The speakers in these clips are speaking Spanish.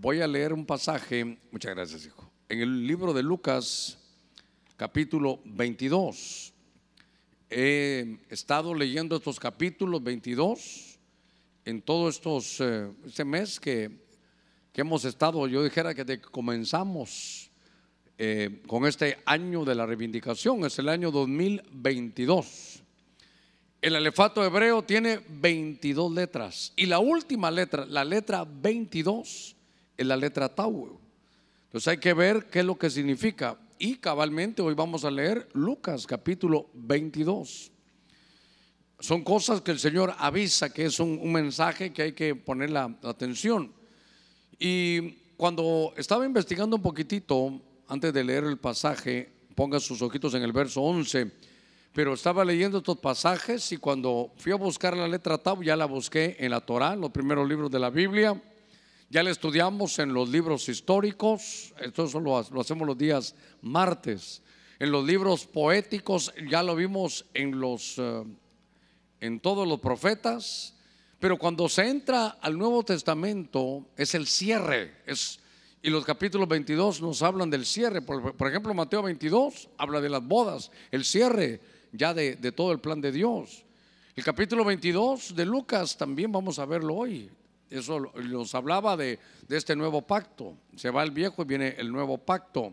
voy a leer un pasaje, muchas gracias hijo, en el libro de Lucas capítulo 22. He estado leyendo estos capítulos 22 en todo estos, eh, este mes que, que hemos estado, yo dijera que comenzamos eh, con este año de la reivindicación, es el año 2022. El alefato hebreo tiene 22 letras y la última letra, la letra 22, es la letra Tau. Entonces hay que ver qué es lo que significa. Y cabalmente hoy vamos a leer Lucas capítulo 22. Son cosas que el Señor avisa, que es un, mensaje que hay que poner la, la atención. Y cuando estaba investigando un poquitito, antes de leer el pasaje, ponga sus ojitos en el verso 11, pero estaba leyendo estos pasajes y cuando fui a buscar la letra Tau, ya la busqué en la Torah, los primeros libros de la Biblia, ya la estudiamos en los libros históricos, esto lo, lo hacemos los días martes, en los libros poéticos, ya lo vimos en los, eh, en todos los profetas, pero cuando se entra al Nuevo Testamento es el cierre, es, y los capítulos 22 nos hablan del cierre. Por, ejemplo, Mateo 22 habla de las bodas, el cierre ya de, de, todo el plan de Dios. El capítulo 22 de Lucas también vamos a verlo hoy. Eso nos hablaba de, de este nuevo pacto. Se va el viejo y viene el nuevo pacto.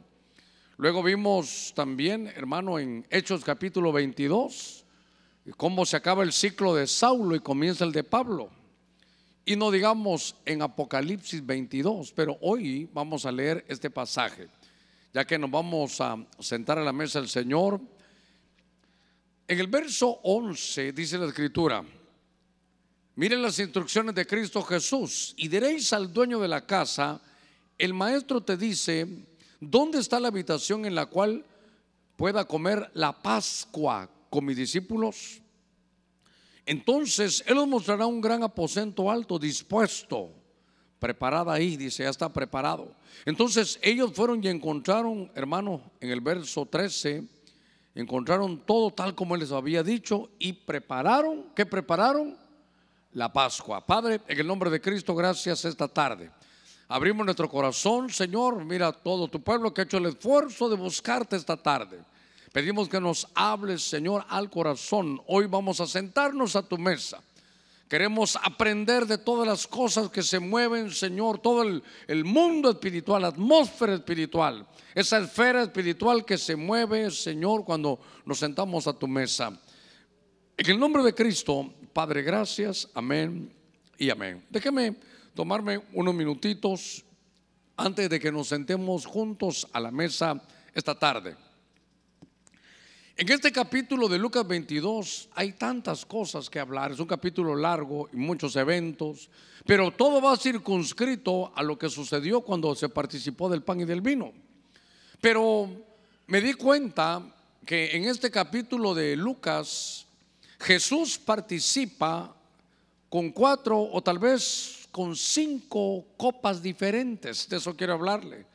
Luego vimos también, hermano, en Hechos capítulo 22, cómo se acaba el ciclo de Saulo y comienza el de Pablo. Y no digamos en Apocalipsis 22, pero hoy vamos a leer este pasaje, ya que nos vamos a sentar a la mesa del Señor. En el verso 11 dice la escritura, miren las instrucciones de Cristo Jesús y diréis al dueño de la casa, el maestro te dice, ¿dónde está la habitación en la cual pueda comer la Pascua con mis discípulos? Entonces Él os mostrará un gran aposento alto, dispuesto, preparado ahí, dice, ya está preparado. Entonces ellos fueron y encontraron, hermano, en el verso 13, encontraron todo tal como Él les había dicho y prepararon, ¿qué prepararon? La Pascua. Padre, en el nombre de Cristo, gracias esta tarde. Abrimos nuestro corazón, Señor, mira todo tu pueblo que ha hecho el esfuerzo de buscarte esta tarde. Pedimos que nos hables, Señor, al corazón. Hoy vamos a sentarnos a tu mesa. Queremos aprender de todas las cosas que se mueven, Señor, todo el, mundo espiritual, la atmósfera espiritual, esa esfera espiritual que se mueve, Señor, cuando nos sentamos a tu mesa. En el nombre de Cristo, Padre, gracias, amén y amén. Déjeme tomarme unos minutitos antes de que nos sentemos juntos a la mesa esta tarde. En este capítulo de Lucas 22 hay tantas cosas que hablar, es un capítulo largo y muchos eventos, pero todo va circunscrito a lo que sucedió cuando se participó del pan y del vino. Pero me di cuenta que en este capítulo de Lucas Jesús participa con cuatro o tal vez con cinco copas diferentes, de eso quiero hablarle.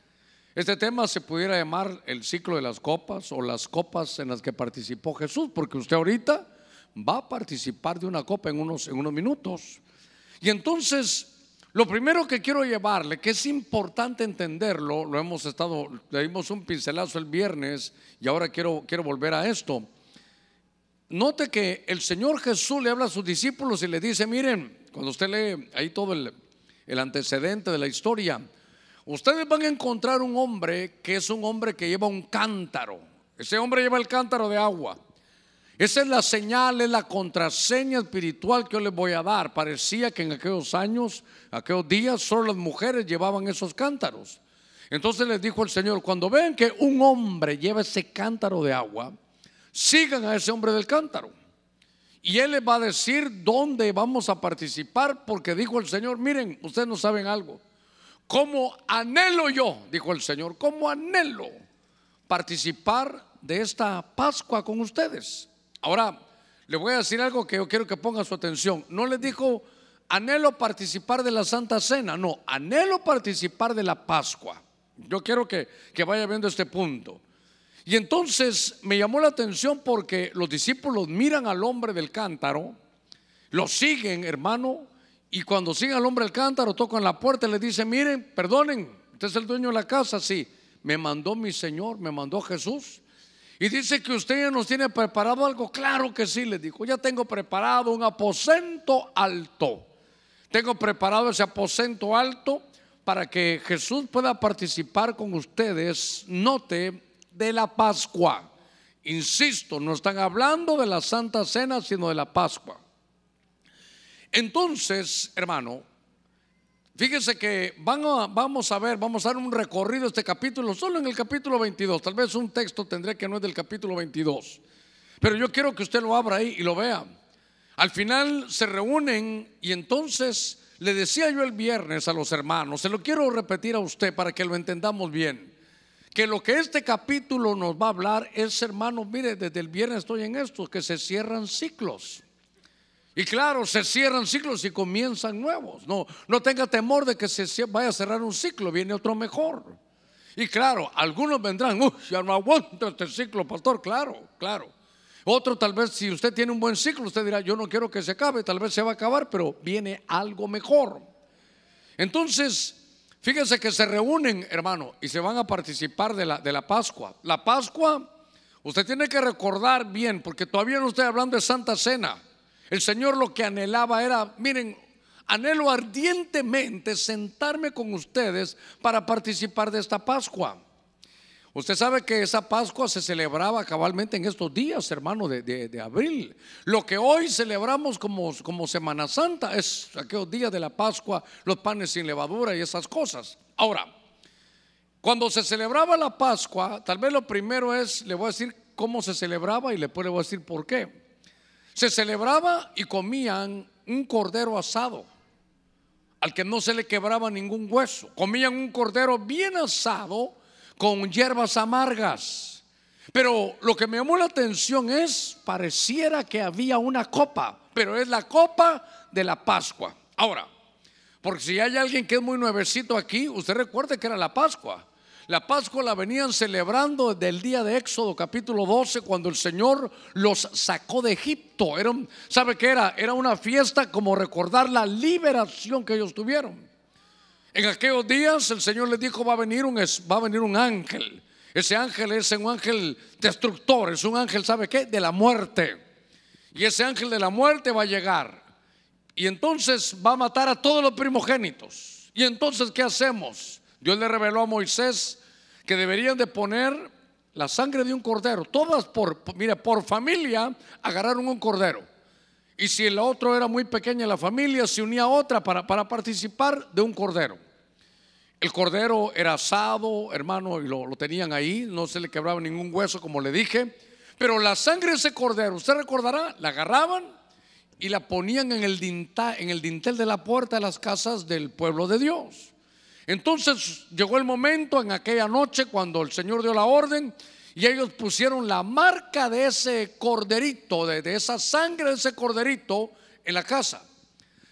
Este tema se pudiera llamar el ciclo de las copas o las copas en las que participó Jesús, porque usted ahorita va a participar de una copa en unos, en unos minutos. Y entonces, lo primero que quiero llevarle, que es importante entenderlo, lo hemos estado, le dimos un pincelazo el viernes y ahora quiero, quiero volver a esto. Note que el Señor Jesús le habla a sus discípulos y le dice, miren, cuando usted lee ahí todo el, antecedente de la historia, Ustedes van a encontrar un hombre que es un hombre que lleva un cántaro. Ese hombre lleva el cántaro de agua. Esa es la señal, es la contraseña espiritual que yo les voy a dar. Parecía que en aquellos años, aquellos días, solo las mujeres llevaban esos cántaros. Entonces les dijo el Señor, cuando vean que un hombre lleva ese cántaro de agua, sigan a ese hombre del cántaro. Y él les va a decir dónde vamos a participar, porque dijo el Señor, miren, ustedes no saben algo. ¿Cómo anhelo yo, dijo el Señor, cómo anhelo participar de esta Pascua con ustedes? Ahora, le voy a decir algo que yo quiero que ponga su atención. No le dijo, anhelo participar de la Santa Cena, no, anhelo participar de la Pascua. Yo quiero que, que vaya viendo este punto. Y entonces me llamó la atención porque los discípulos miran al hombre del cántaro, lo siguen, hermano, Y cuando sigue al hombre el cántaro, tocan la puerta y le dice, miren, perdonen, usted es el dueño de la casa, sí, me mandó mi Señor, me mandó Jesús. Y dice que usted ya nos tiene preparado algo. Claro que sí, le dijo, ya tengo preparado un aposento alto. Tengo preparado ese aposento alto para que Jesús pueda participar con ustedes, note, de la Pascua. Insisto, no están hablando de la Santa Cena, sino de la Pascua. Entonces, hermano, fíjese que vamos a ver, vamos a dar un recorrido este capítulo, solo en el capítulo 22. Tal vez un texto tendré que no es del capítulo 22. Pero yo quiero que usted lo abra ahí y lo vea. Al final se reúnen y entonces le decía yo el viernes a los hermanos, se lo quiero repetir a usted para que lo entendamos bien, que lo que este capítulo nos va a hablar es, hermano, mire, desde el viernes estoy en esto, que se cierran ciclos. Y claro, se cierran ciclos y comienzan nuevos. No, no tenga temor de que se vaya a cerrar un ciclo, viene otro mejor. Y claro, algunos vendrán, uy, ya no aguanto este ciclo, pastor, claro, claro. Otro tal vez, si usted tiene un buen ciclo, usted dirá, yo no quiero que se acabe, tal vez se va a acabar, pero viene algo mejor. Entonces, fíjense que se reúnen, hermano, y se van a participar de la, de la Pascua. La Pascua, usted tiene que recordar bien, porque todavía no estoy hablando de Santa Cena. El Señor lo que anhelaba era, miren, anhelo ardientemente sentarme con ustedes para participar de esta Pascua. Usted sabe que esa Pascua se celebraba cabalmente en estos días, hermano, de, abril. Lo que hoy celebramos como, como Semana Santa es aquellos días de la Pascua, los panes sin levadura y esas cosas. Ahora, cuando se celebraba la Pascua, tal vez lo primero es, le voy a decir cómo se celebraba y después le voy a decir por qué. Se celebraba y comían un cordero asado, al que no se le quebraba ningún hueso. Comían un cordero bien asado con hierbas amargas. Pero lo que me llamó la atención es, pareciera que había una copa, pero es la copa de la Pascua. Ahora, porque si hay alguien que es muy nuevecito aquí, usted recuerde que era la Pascua. La Pascua la venían celebrando desde el día de Éxodo capítulo 12 cuando el Señor los sacó de Egipto. Era, ¿Sabe qué era? Era una fiesta como recordar la liberación que ellos tuvieron. En aquellos días el Señor les dijo va a venir un, va a venir un ángel. Ese ángel es un ángel destructor, es un ángel, ¿sabe qué? De la muerte. Y ese ángel de la muerte va a llegar. Y entonces va a matar a todos los primogénitos. Y entonces, ¿qué hacemos? Dios le reveló a Moisés que deberían de poner la sangre de un cordero. Todas por, mire, por familia agarraron un cordero. Y si el otro era muy pequeña la familia, se unía a otra para, para participar de un cordero. El cordero era asado, hermano, y lo, tenían ahí, no se le quebraba ningún hueso, como le dije. Pero la sangre de ese cordero, usted recordará, la agarraban y la ponían en el, en el dintel de la puerta de las casas del pueblo de Dios. Entonces llegó el momento en aquella noche cuando el Señor dio la orden y ellos pusieron la marca de ese corderito, de, esa sangre de ese corderito en la casa.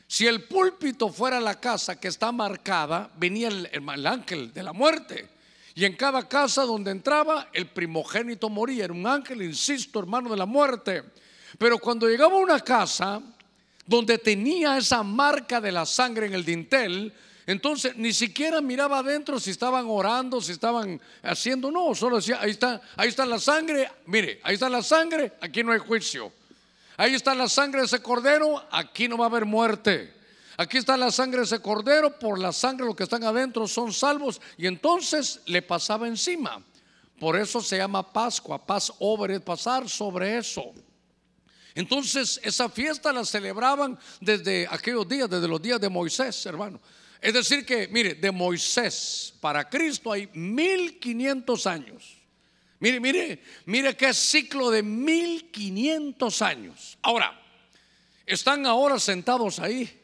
Si el púlpito fuera la casa que está marcada, venía el, el, ángel de la muerte. Y en cada casa donde entraba, el primogénito moría. Era un ángel, insisto, hermano de la muerte. Pero cuando llegaba a una casa donde tenía esa marca de la sangre en el dintel, entonces ni siquiera miraba adentro si estaban orando, si estaban haciendo, no, solo decía, ahí está, ahí está la sangre, mire, ahí está la sangre, aquí no hay juicio. Ahí está la sangre de ese cordero, aquí no va a haber muerte. Aquí está la sangre de ese cordero, por la sangre los que están adentro son salvos. Y entonces le pasaba encima. Por eso se llama Pascua, paz over, pasar sobre eso. Entonces esa fiesta la celebraban desde aquellos días, desde los días de Moisés, hermano. Es decir que, mire, de Moisés para Cristo hay 1500 años. Mire, mire, mire qué ciclo de 1500 años. Ahora, están ahora sentados ahí.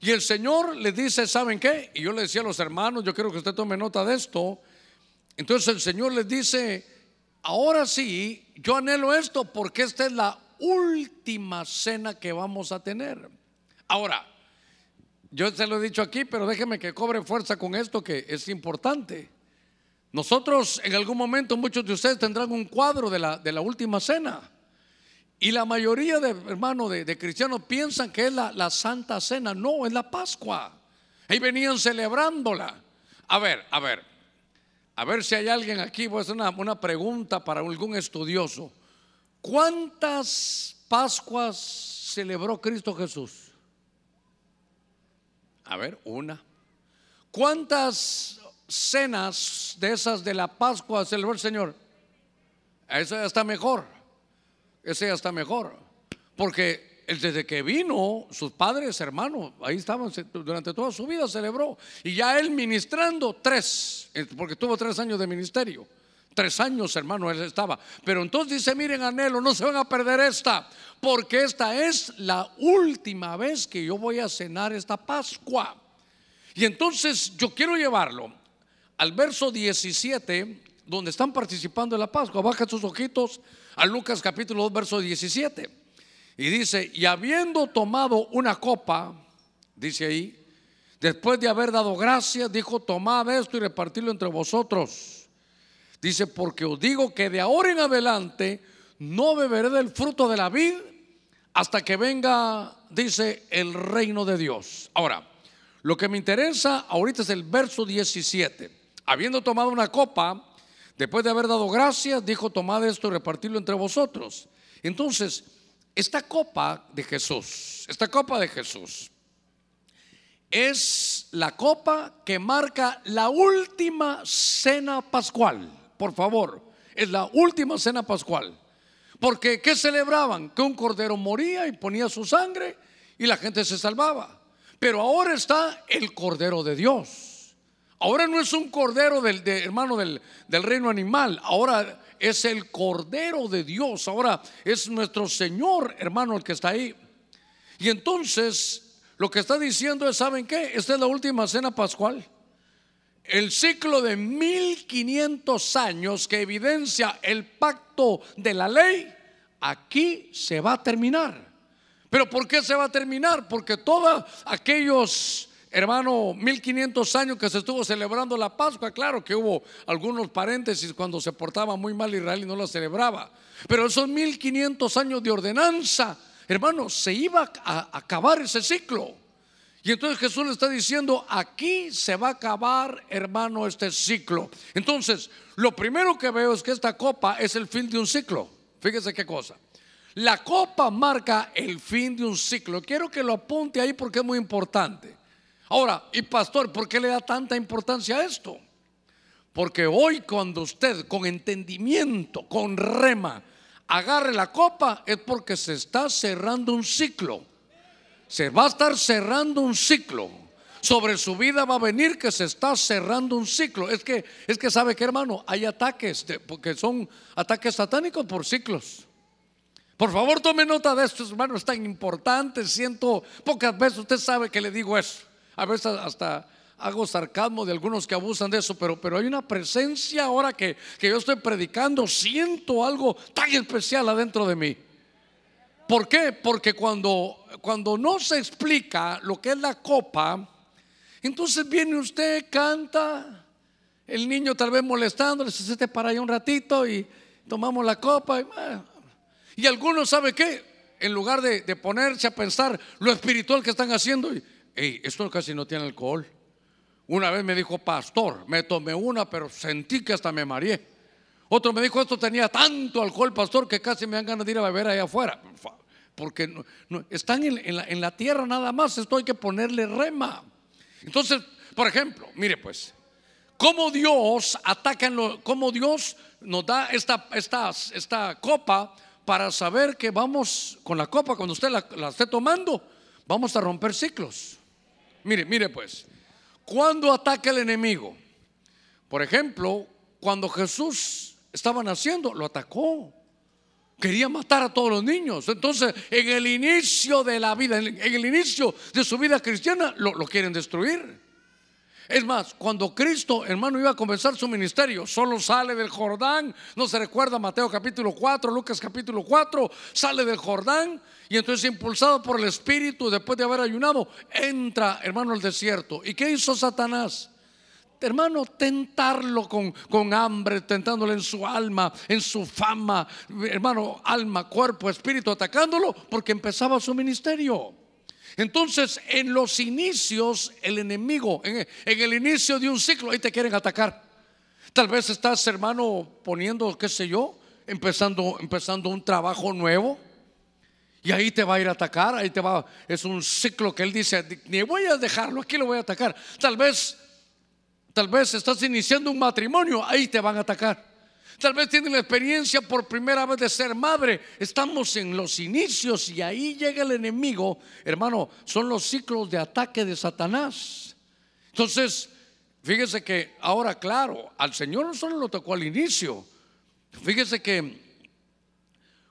Y el Señor les dice, ¿saben qué? Y yo le decía a los hermanos, yo quiero que usted tome nota de esto. Entonces el Señor les dice, ahora sí, yo anhelo esto porque esta es la última cena que vamos a tener. Ahora, yo se lo he dicho aquí, pero déjeme que cobre fuerza con esto que es importante. Nosotros en algún momento, muchos de ustedes tendrán un cuadro de la, de la última cena. Y la mayoría de hermanos de, cristianos piensan que es la, la, Santa Cena. No, es la Pascua. Ahí venían celebrándola. A ver, a ver. A ver si hay alguien aquí. Voy a hacer una, una pregunta para algún estudioso. ¿Cuántas Pascuas celebró Cristo Jesús? A ver, una. ¿Cuántas cenas de esas de la Pascua celebró el Señor? Eso ya está mejor. Ese ya está mejor. Porque desde que vino, sus padres, hermanos, ahí estaban, durante toda su vida celebró. Y ya él ministrando tres, porque tuvo tres años de ministerio. Tres años, hermano, él estaba. Pero entonces dice, miren, anhelo, no se van a perder esta, porque esta es la última vez que yo voy a cenar esta Pascua. Y entonces yo quiero llevarlo al verso 17, donde están participando en la Pascua. Baja sus ojitos a Lucas capítulo 2, verso 17. Y dice, y habiendo tomado una copa, dice ahí, después de haber dado gracias, dijo, tomad esto y repartirlo entre vosotros. Dice, porque os digo que de ahora en adelante no beberé del fruto de la vid hasta que venga, dice, el reino de Dios. Ahora, lo que me interesa ahorita es el verso 17. Habiendo tomado una copa, después de haber dado gracias, dijo, tomad esto y repartirlo entre vosotros. Entonces, esta copa de Jesús, esta copa de Jesús, es la copa que marca la última cena pascual. Por favor, es la última cena pascual. Porque ¿qué celebraban? Que un cordero moría y ponía su sangre y la gente se salvaba. Pero ahora está el Cordero de Dios. Ahora no es un Cordero del hermano del, del reino animal. Ahora es el Cordero de Dios. Ahora es nuestro Señor, hermano, el que está ahí. Y entonces lo que está diciendo es, ¿saben qué? Esta es la última cena pascual. El ciclo de 1500 años que evidencia el pacto de la ley, aquí se va a terminar. Pero ¿por qué se va a terminar? Porque todos aquellos, hermano, 1500 años que se estuvo celebrando la Pascua, claro que hubo algunos paréntesis cuando se portaba muy mal Israel y no la celebraba. Pero esos 1500 años de ordenanza, hermano, se iba a acabar ese ciclo. Y entonces Jesús le está diciendo, aquí se va a acabar, hermano, este ciclo. Entonces, lo primero que veo es que esta copa es el fin de un ciclo. Fíjese qué cosa. La copa marca el fin de un ciclo. Quiero que lo apunte ahí porque es muy importante. Ahora, y pastor, ¿por qué le da tanta importancia a esto? Porque hoy cuando usted con entendimiento, con rema, agarre la copa, es porque se está cerrando un ciclo. Se va a estar cerrando un ciclo. Sobre su vida va a venir que se está cerrando un ciclo. Es que, es que sabe que hermano, hay ataques, porque son ataques satánicos por ciclos. Por favor, tome nota de esto, hermano, es tan importante. Siento, pocas veces usted sabe que le digo eso. A veces hasta hago sarcasmo de algunos que abusan de eso, pero, pero hay una presencia ahora que, que yo estoy predicando, siento algo tan especial adentro de mí. ¿Por qué? Porque cuando, cuando no se explica lo que es la copa, entonces viene usted, canta, el niño tal vez molestándole, se siente para allá un ratito y tomamos la copa. Y, y algunos, ¿sabe qué? En lugar de, ponerse a pensar lo espiritual que están haciendo, y, esto casi no tiene alcohol. Una vez me dijo, pastor, me tomé una, pero sentí que hasta me mareé. Otro me dijo, esto tenía tanto alcohol, pastor, que casi me dan ganas de ir a beber allá afuera. Porque están en, la, tierra nada más, esto hay que ponerle rema. Entonces, por ejemplo, mire pues, cómo Dios ataca, cómo Dios nos da esta, esta, esta copa para saber que vamos con la copa, cuando usted la, esté tomando, vamos a romper ciclos. Mire, mire pues, cuando ataca el enemigo, por ejemplo, cuando Jesús estaba naciendo, lo atacó. Quería matar a todos los niños. Entonces, en el inicio de la vida, en el inicio de su vida cristiana, lo, lo quieren destruir. Es más, cuando Cristo, hermano, iba a comenzar su ministerio, solo sale del Jordán, no se recuerda Mateo capítulo 4, Lucas capítulo 4, sale del Jordán y entonces impulsado por el Espíritu, después de haber ayunado, entra, hermano, al desierto. ¿Y qué hizo Satanás? Hermano, tentarlo con, con hambre, tentándole en su alma, en su fama, hermano, alma, cuerpo, espíritu, atacándolo, porque empezaba su ministerio. Entonces, en los inicios, el enemigo, en, el inicio de un ciclo, ahí te quieren atacar. Tal vez estás, hermano, poniendo, qué sé yo, empezando, empezando un trabajo nuevo. Y ahí te va a ir a atacar, ahí te va, es un ciclo que él dice, ni voy a dejarlo, aquí lo voy a atacar. Tal vez, tal vez estás iniciando un matrimonio, ahí te van a atacar. Tal vez tienes la experiencia por primera vez de ser madre. Estamos en los inicios y ahí llega el enemigo. Hermano, son los ciclos de ataque de Satanás. Entonces, fíjese que ahora, claro, al Señor no solo lo tocó al inicio. Fíjese que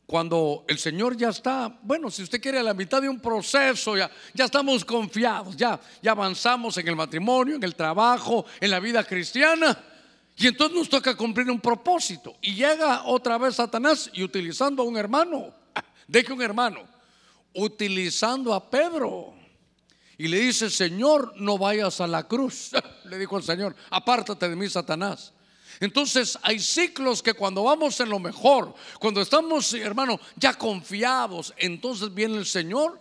cuando el Señor ya está, bueno, si usted quiere a la mitad de un proceso, ya, ya estamos confiados, ya, ya avanzamos en el matrimonio, en el trabajo, en la vida cristiana. Y entonces nos toca cumplir un propósito. Y llega otra vez Satanás y utilizando a un hermano, deje un hermano, utilizando a Pedro. Y le dice, Señor, no vayas a la cruz. Le dijo el Señor, apártate de mí, Satanás. Entonces hay ciclos que cuando vamos en lo mejor, cuando estamos, hermano, ya confiados, entonces viene el Señor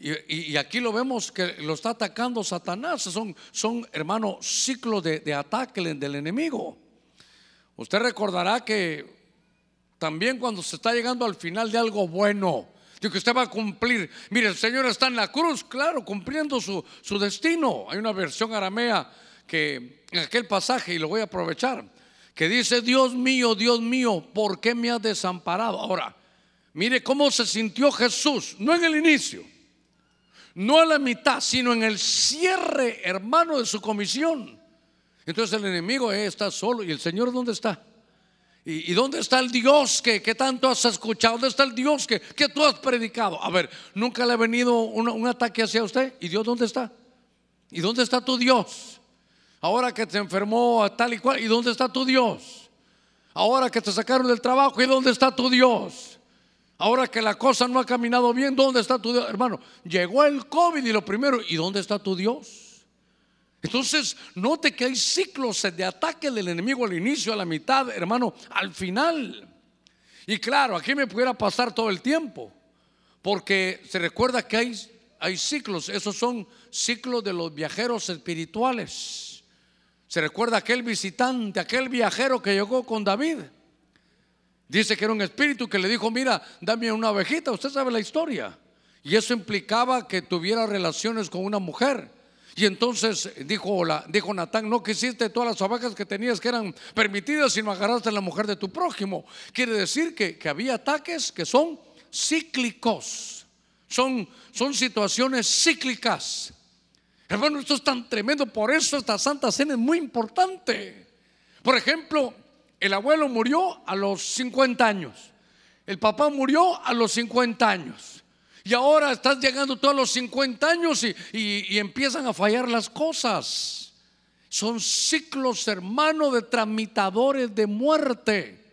y, aquí lo vemos que lo está atacando Satanás. Son, son hermano, ciclos de, ataque del enemigo. Usted recordará que también cuando se está llegando al final de algo bueno, de que usted va a cumplir. Mire, el Señor está en la cruz, claro, cumpliendo su, su destino. Hay una versión aramea que en aquel pasaje, y lo voy a aprovechar, que dice, Dios mío, Dios mío, ¿por qué me has desamparado? Ahora, mire cómo se sintió Jesús, no en el inicio no a la mitad, sino en el cierre, hermano, de su comisión. Entonces el enemigo eh, está solo. ¿Y el Señor dónde está? ¿Y, dónde está el Dios que, tanto has escuchado? ¿Dónde está el Dios que, que tú has predicado? A ver, ¿nunca le ha venido un, ataque hacia usted? ¿Y Dios dónde está? ¿Y dónde está tu Dios? Ahora que te enfermó a tal y cual, ¿y dónde está tu Dios? Ahora que te sacaron del trabajo, ¿y dónde está tu Dios? Ahora que la cosa no ha caminado bien, ¿dónde está tu Dios? Hermano, llegó el COVID y lo primero, ¿y dónde está tu Dios? Entonces, note que hay ciclos de ataque del enemigo al inicio, a la mitad, hermano, al final. Y claro, aquí me pudiera pasar todo el tiempo, porque se recuerda que hay, hay ciclos, esos son ciclos de los viajeros espirituales. Se recuerda aquel visitante, aquel viajero que llegó con David. Dice que era un espíritu que le dijo, mira, dame una ovejita, usted sabe la historia. Y eso implicaba que tuviera relaciones con una mujer. Y entonces dijo, dijo Natán, no quisiste todas las ovejas que tenías que eran permitidas, sino agarraste a la mujer de tu prójimo. Quiere decir que, que había ataques que son cíclicos, son, son situaciones cíclicas. Hermano, esto es tan tremendo, por eso esta Santa Cena es muy importante. Por ejemplo, el abuelo murió a los 50 años. El papá murió a los 50 años. Y ahora estás llegando todos los 50 años y, empiezan a fallar las cosas. Son ciclos, hermano, de tramitadores de muerte.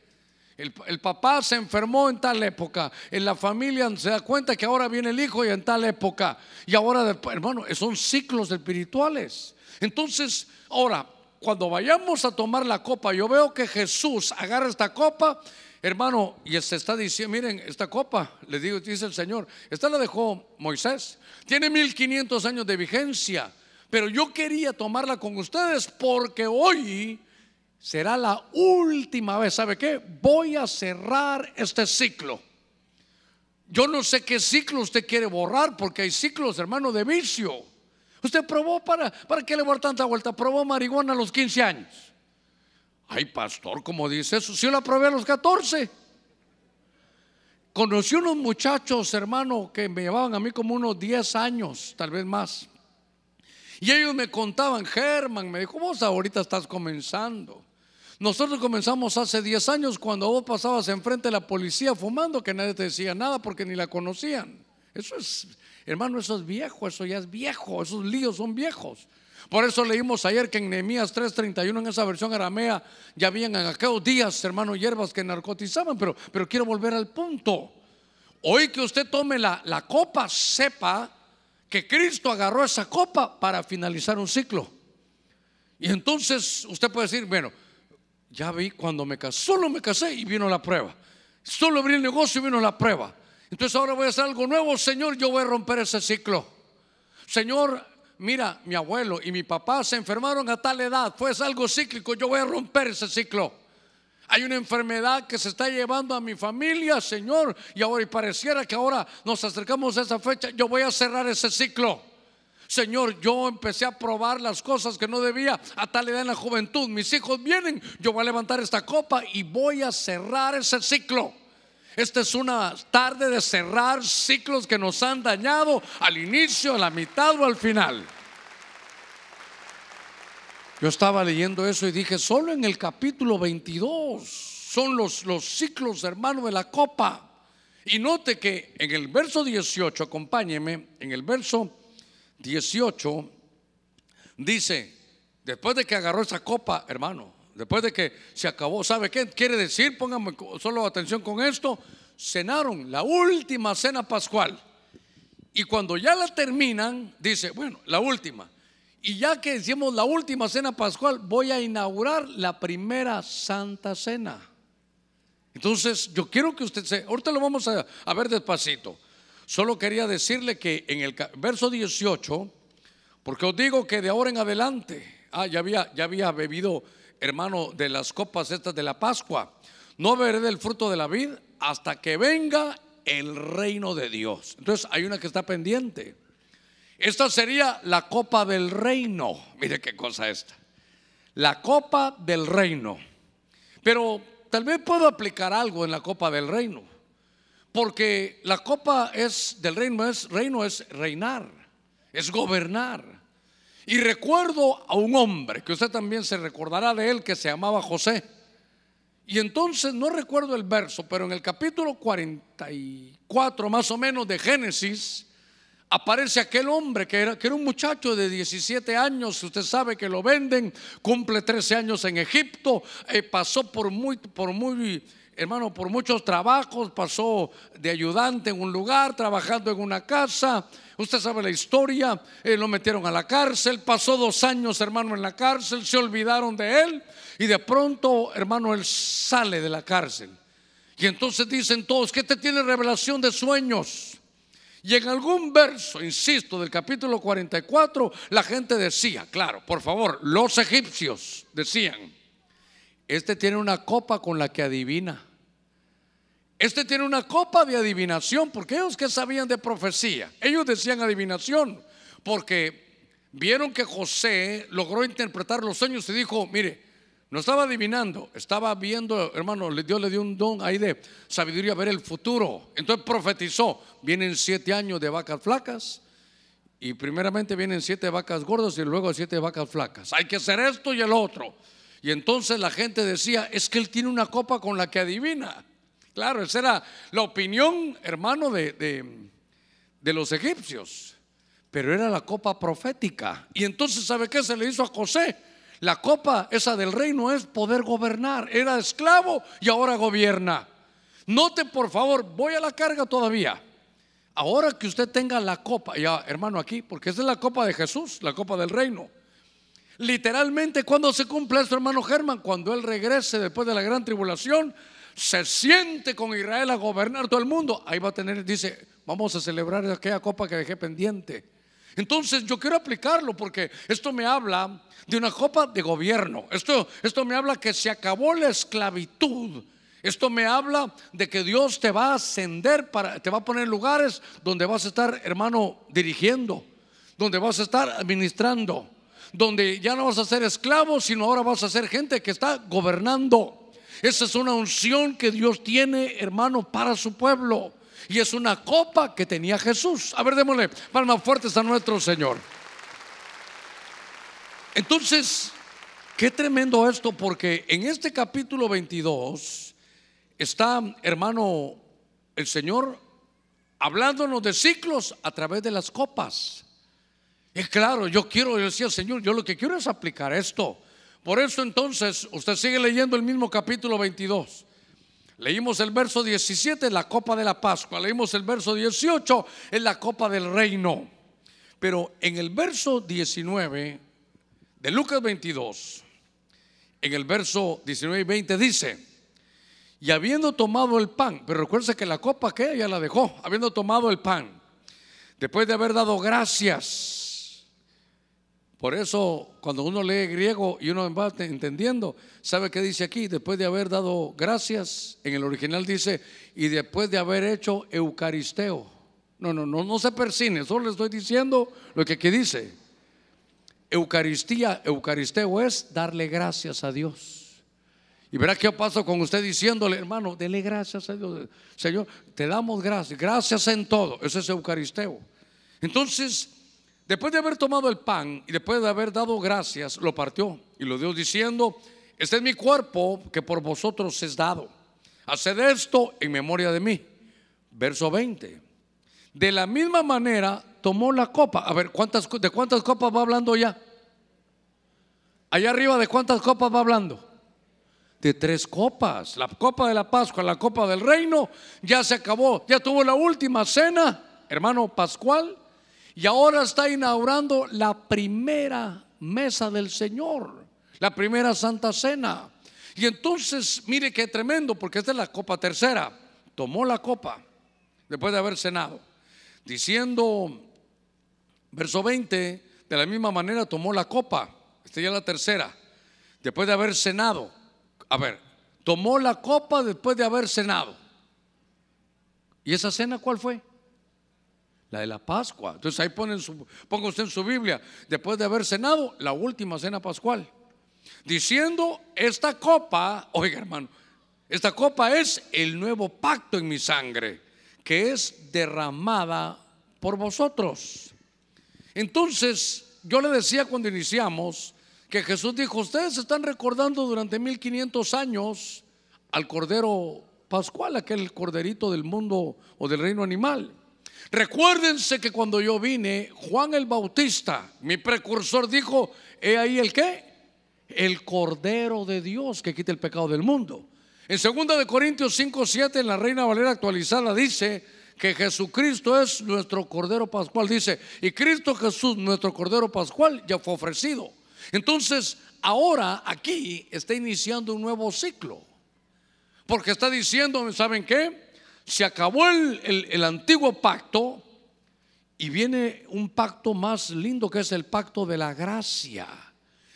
El, papá se enfermó en tal época. En la familia se da cuenta que ahora viene el hijo y en tal época. Y ahora, hermano, son ciclos espirituales. Entonces, ahora, cuando vayamos a tomar la copa, yo veo que Jesús agarra esta copa, hermano, y se está diciendo, miren, esta copa, le digo, dice el Señor, esta la dejó Moisés, tiene 1500 años de vigencia, pero yo quería tomarla con ustedes porque hoy será la última vez, ¿sabe qué? Voy a cerrar este ciclo. Yo no sé qué ciclo usted quiere borrar porque hay ciclos, hermano, de vicio. Usted probó para, ¿para qué le dar tanta vuelta? Probó marihuana a los 15 años. Ay, pastor, ¿cómo dice eso? Yo la probé a los 14. Conocí unos muchachos, hermano, que me llevaban a mí como unos 10 años, tal vez más. Y ellos me contaban, Germán, me dijo, vos ahorita estás comenzando. Nosotros comenzamos hace 10 años cuando vos pasabas enfrente de la policía fumando, que nadie te decía nada porque ni la conocían. Eso es, hermano, eso es viejo, eso ya es viejo, esos líos son viejos. Por eso leímos ayer que en Nehemías 3:31 en esa versión aramea ya habían en aquellos días, hermano, hierbas que narcotizaban, pero, pero quiero volver al punto. Hoy que usted tome la, la copa, sepa que Cristo agarró esa copa para finalizar un ciclo. Y entonces usted puede decir, bueno, ya vi cuando me casé, solo me casé y vino la prueba. Solo abrí el negocio y vino la prueba. Entonces ahora voy a hacer algo nuevo, Señor, yo voy a romper ese ciclo. Señor, mira, mi abuelo y mi papá se enfermaron a tal edad, fue algo cíclico, yo voy a romper ese ciclo. Hay una enfermedad que se está llevando a mi familia, Señor, y ahora y pareciera que ahora nos acercamos a esa fecha, yo voy a cerrar ese ciclo. Señor, yo empecé a probar las cosas que no debía a tal edad en la juventud. Mis hijos vienen, yo voy a levantar esta copa y voy a cerrar ese ciclo. Esta es una tarde de cerrar ciclos que nos han dañado al inicio, a la mitad o al final. Yo estaba leyendo eso y dije, solo en el capítulo 22 son los, los ciclos, hermano, de la copa. Y note que en el verso 18, acompáñeme, en el verso 18 dice, después de que agarró esa copa, hermano, después de que se acabó, ¿sabe qué quiere decir? Pónganme solo atención con esto. Cenaron la última cena pascual. Y cuando ya la terminan, dice, bueno, la última. Y ya que hicimos la última cena pascual, voy a inaugurar la primera santa cena. Entonces, yo quiero que usted se, ahorita lo vamos a, a ver despacito. Solo quería decirle que en el verso 18, porque os digo que de ahora en adelante, ah, ya había, ya había bebido hermano, de las copas estas de la Pascua. No beberé del fruto de la vid hasta que venga el reino de Dios. Entonces hay una que está pendiente. Esta sería la copa del reino. Mire qué cosa esta. La copa del reino. Pero tal vez puedo aplicar algo en la copa del reino. Porque la copa es del reino es reino es reinar, es gobernar. Y recuerdo a un hombre, que usted también se recordará de él, que se llamaba José. Y entonces, no recuerdo el verso, pero en el capítulo 44 más o menos de Génesis, aparece aquel hombre que era, que era un muchacho de 17 años, usted sabe que lo venden, cumple 13 años en Egipto, eh, pasó por muy, por muy hermano, por muchos trabajos, pasó de ayudante en un lugar, trabajando en una casa. Usted sabe la historia, eh, lo metieron a la cárcel, pasó dos años, hermano, en la cárcel, se olvidaron de él y de pronto, hermano, él sale de la cárcel. Y entonces dicen todos, que te tiene revelación de sueños. Y en algún verso, insisto, del capítulo 44, la gente decía, claro, por favor, los egipcios decían, este tiene una copa con la que adivina. Este tiene una copa de adivinación, porque ellos que sabían de profecía, ellos decían adivinación, porque vieron que José logró interpretar los sueños y dijo, mire, no estaba adivinando, estaba viendo, hermano, Dios le dio un don ahí de sabiduría, ver el futuro. Entonces profetizó, vienen siete años de vacas flacas, y primeramente vienen siete vacas gordas y luego siete vacas flacas. Hay que hacer esto y el otro. Y entonces la gente decía, es que él tiene una copa con la que adivina. Claro, esa era la opinión, hermano, de, de, los egipcios. Pero era la copa profética. Y entonces, ¿sabe qué se le hizo a José? La copa esa del reino es poder gobernar. Era esclavo y ahora gobierna. Note por favor, voy a la carga todavía. Ahora que usted tenga la copa, ya hermano aquí, porque esa es la copa de Jesús, la copa del reino. Literalmente, cuando se cumple esto, hermano Germán, cuando Él regrese después de la gran tribulación, se siente con Israel a gobernar todo el mundo. Ahí va a tener, dice, vamos a celebrar aquella copa que dejé pendiente. Entonces yo quiero aplicarlo porque esto me habla de una copa de gobierno. Esto, esto me habla que se acabó la esclavitud. Esto me habla de que Dios te va a ascender, para, te va a poner lugares donde vas a estar, hermano, dirigiendo, donde vas a estar administrando donde ya no vas a ser esclavo, sino ahora vas a ser gente que está gobernando. Esa es una unción que Dios tiene, hermano, para su pueblo. Y es una copa que tenía Jesús. A ver, démosle palmas fuertes a nuestro Señor. Entonces, qué tremendo esto, porque en este capítulo 22 está, hermano, el Señor hablándonos de ciclos a través de las copas. Es claro, yo quiero, decir Señor, yo lo que quiero es aplicar esto. Por eso entonces, usted sigue leyendo el mismo capítulo 22. Leímos el verso 17, la copa de la Pascua. Leímos el verso 18, en la copa del reino. Pero en el verso 19 de Lucas 22, en el verso 19 y 20 dice, y habiendo tomado el pan, pero recuerde que la copa que ella la dejó, habiendo tomado el pan, después de haber dado gracias. Por eso cuando uno lee griego y uno va entendiendo, ¿sabe qué dice aquí? Después de haber dado gracias, en el original dice, y después de haber hecho eucaristeo. No, no, no, no se persine, solo le estoy diciendo lo que aquí dice. Eucaristía, eucaristeo es darle gracias a Dios. Y verá qué pasa con usted diciéndole, hermano, dele gracias a Dios. Señor, te damos gracias. Gracias en todo. Eso es Eucaristeo. Entonces, después de haber tomado el pan y después de haber dado gracias, lo partió y lo dio diciendo, este es mi cuerpo que por vosotros es dado. Haced esto en memoria de mí. Verso 20. De la misma manera tomó la copa. A ver, ¿cuántas, ¿de cuántas copas va hablando ya? Allá arriba, ¿de cuántas copas va hablando? de tres copas. La copa de la Pascua, la copa del reino, ya se acabó. Ya tuvo la última cena, hermano Pascual, y ahora está inaugurando la primera mesa del Señor, la primera Santa Cena. Y entonces, mire qué tremendo, porque esta es la copa tercera. Tomó la copa después de haber cenado, diciendo, verso 20, de la misma manera tomó la copa, esta ya es la tercera, después de haber cenado a ver, tomó la copa después de haber cenado. ¿Y esa cena cuál fue? La de la Pascua. Entonces ahí ponen su, ponga usted en su Biblia, después de haber cenado, la última cena pascual. Diciendo, esta copa, oiga hermano, esta copa es el nuevo pacto en mi sangre, que es derramada por vosotros. Entonces, yo le decía cuando iniciamos, que Jesús dijo, ustedes están recordando durante 1500 años al Cordero Pascual, aquel corderito del mundo o del reino animal. Recuérdense que cuando yo vine, Juan el Bautista, mi precursor, dijo, he ahí el qué? El Cordero de Dios que quita el pecado del mundo. En 2 de Corintios 5, 7, en la Reina Valera actualizada dice que Jesucristo es nuestro Cordero Pascual. Dice, y Cristo Jesús, nuestro Cordero Pascual, ya fue ofrecido. Entonces, ahora aquí está iniciando un nuevo ciclo. Porque está diciendo, ¿saben qué? Se acabó el, antiguo pacto y viene un pacto más lindo que es el pacto de la gracia.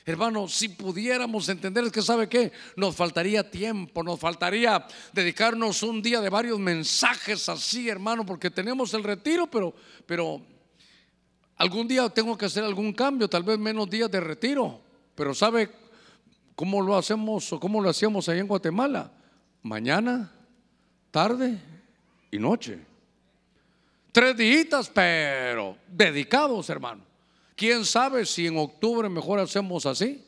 Hermano, si pudiéramos entender es que sabe qué, nos faltaría tiempo, nos faltaría dedicarnos un día de varios mensajes así, hermano, porque tenemos el retiro, pero pero Algún día tengo que hacer algún cambio, tal vez menos días de retiro, pero ¿sabe cómo lo hacemos o cómo lo hacíamos ahí en Guatemala? Mañana, tarde y noche. Tres días, pero dedicados, hermano. ¿Quién sabe si en octubre mejor hacemos así?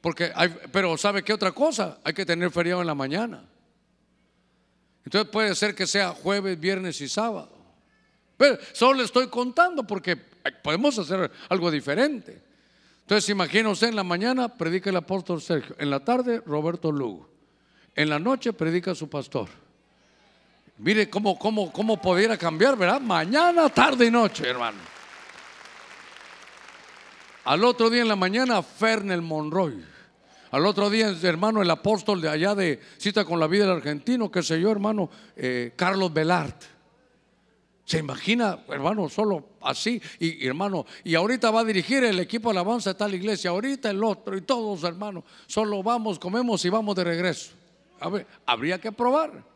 Porque hay, pero ¿sabe qué otra cosa? Hay que tener feriado en la mañana. Entonces puede ser que sea jueves, viernes y sábado. Pero solo le estoy contando porque podemos hacer algo diferente. Entonces, imagina usted en la mañana predica el apóstol Sergio, en la tarde Roberto Lugo, en la noche predica su pastor. Mire cómo, cómo, cómo pudiera cambiar, ¿verdad? Mañana, tarde y noche, hermano. Al otro día en la mañana, Fernel Monroy. Al otro día, hermano, el apóstol de allá de Cita con la Vida del Argentino, que sé yo, hermano, eh, Carlos Belart. ¿Se imagina, hermano, solo así? Y, hermano, y ahorita va a dirigir el equipo de alabanza de tal iglesia, ahorita el otro y todos, hermano, solo vamos, comemos y vamos de regreso. A ver, habría que probar.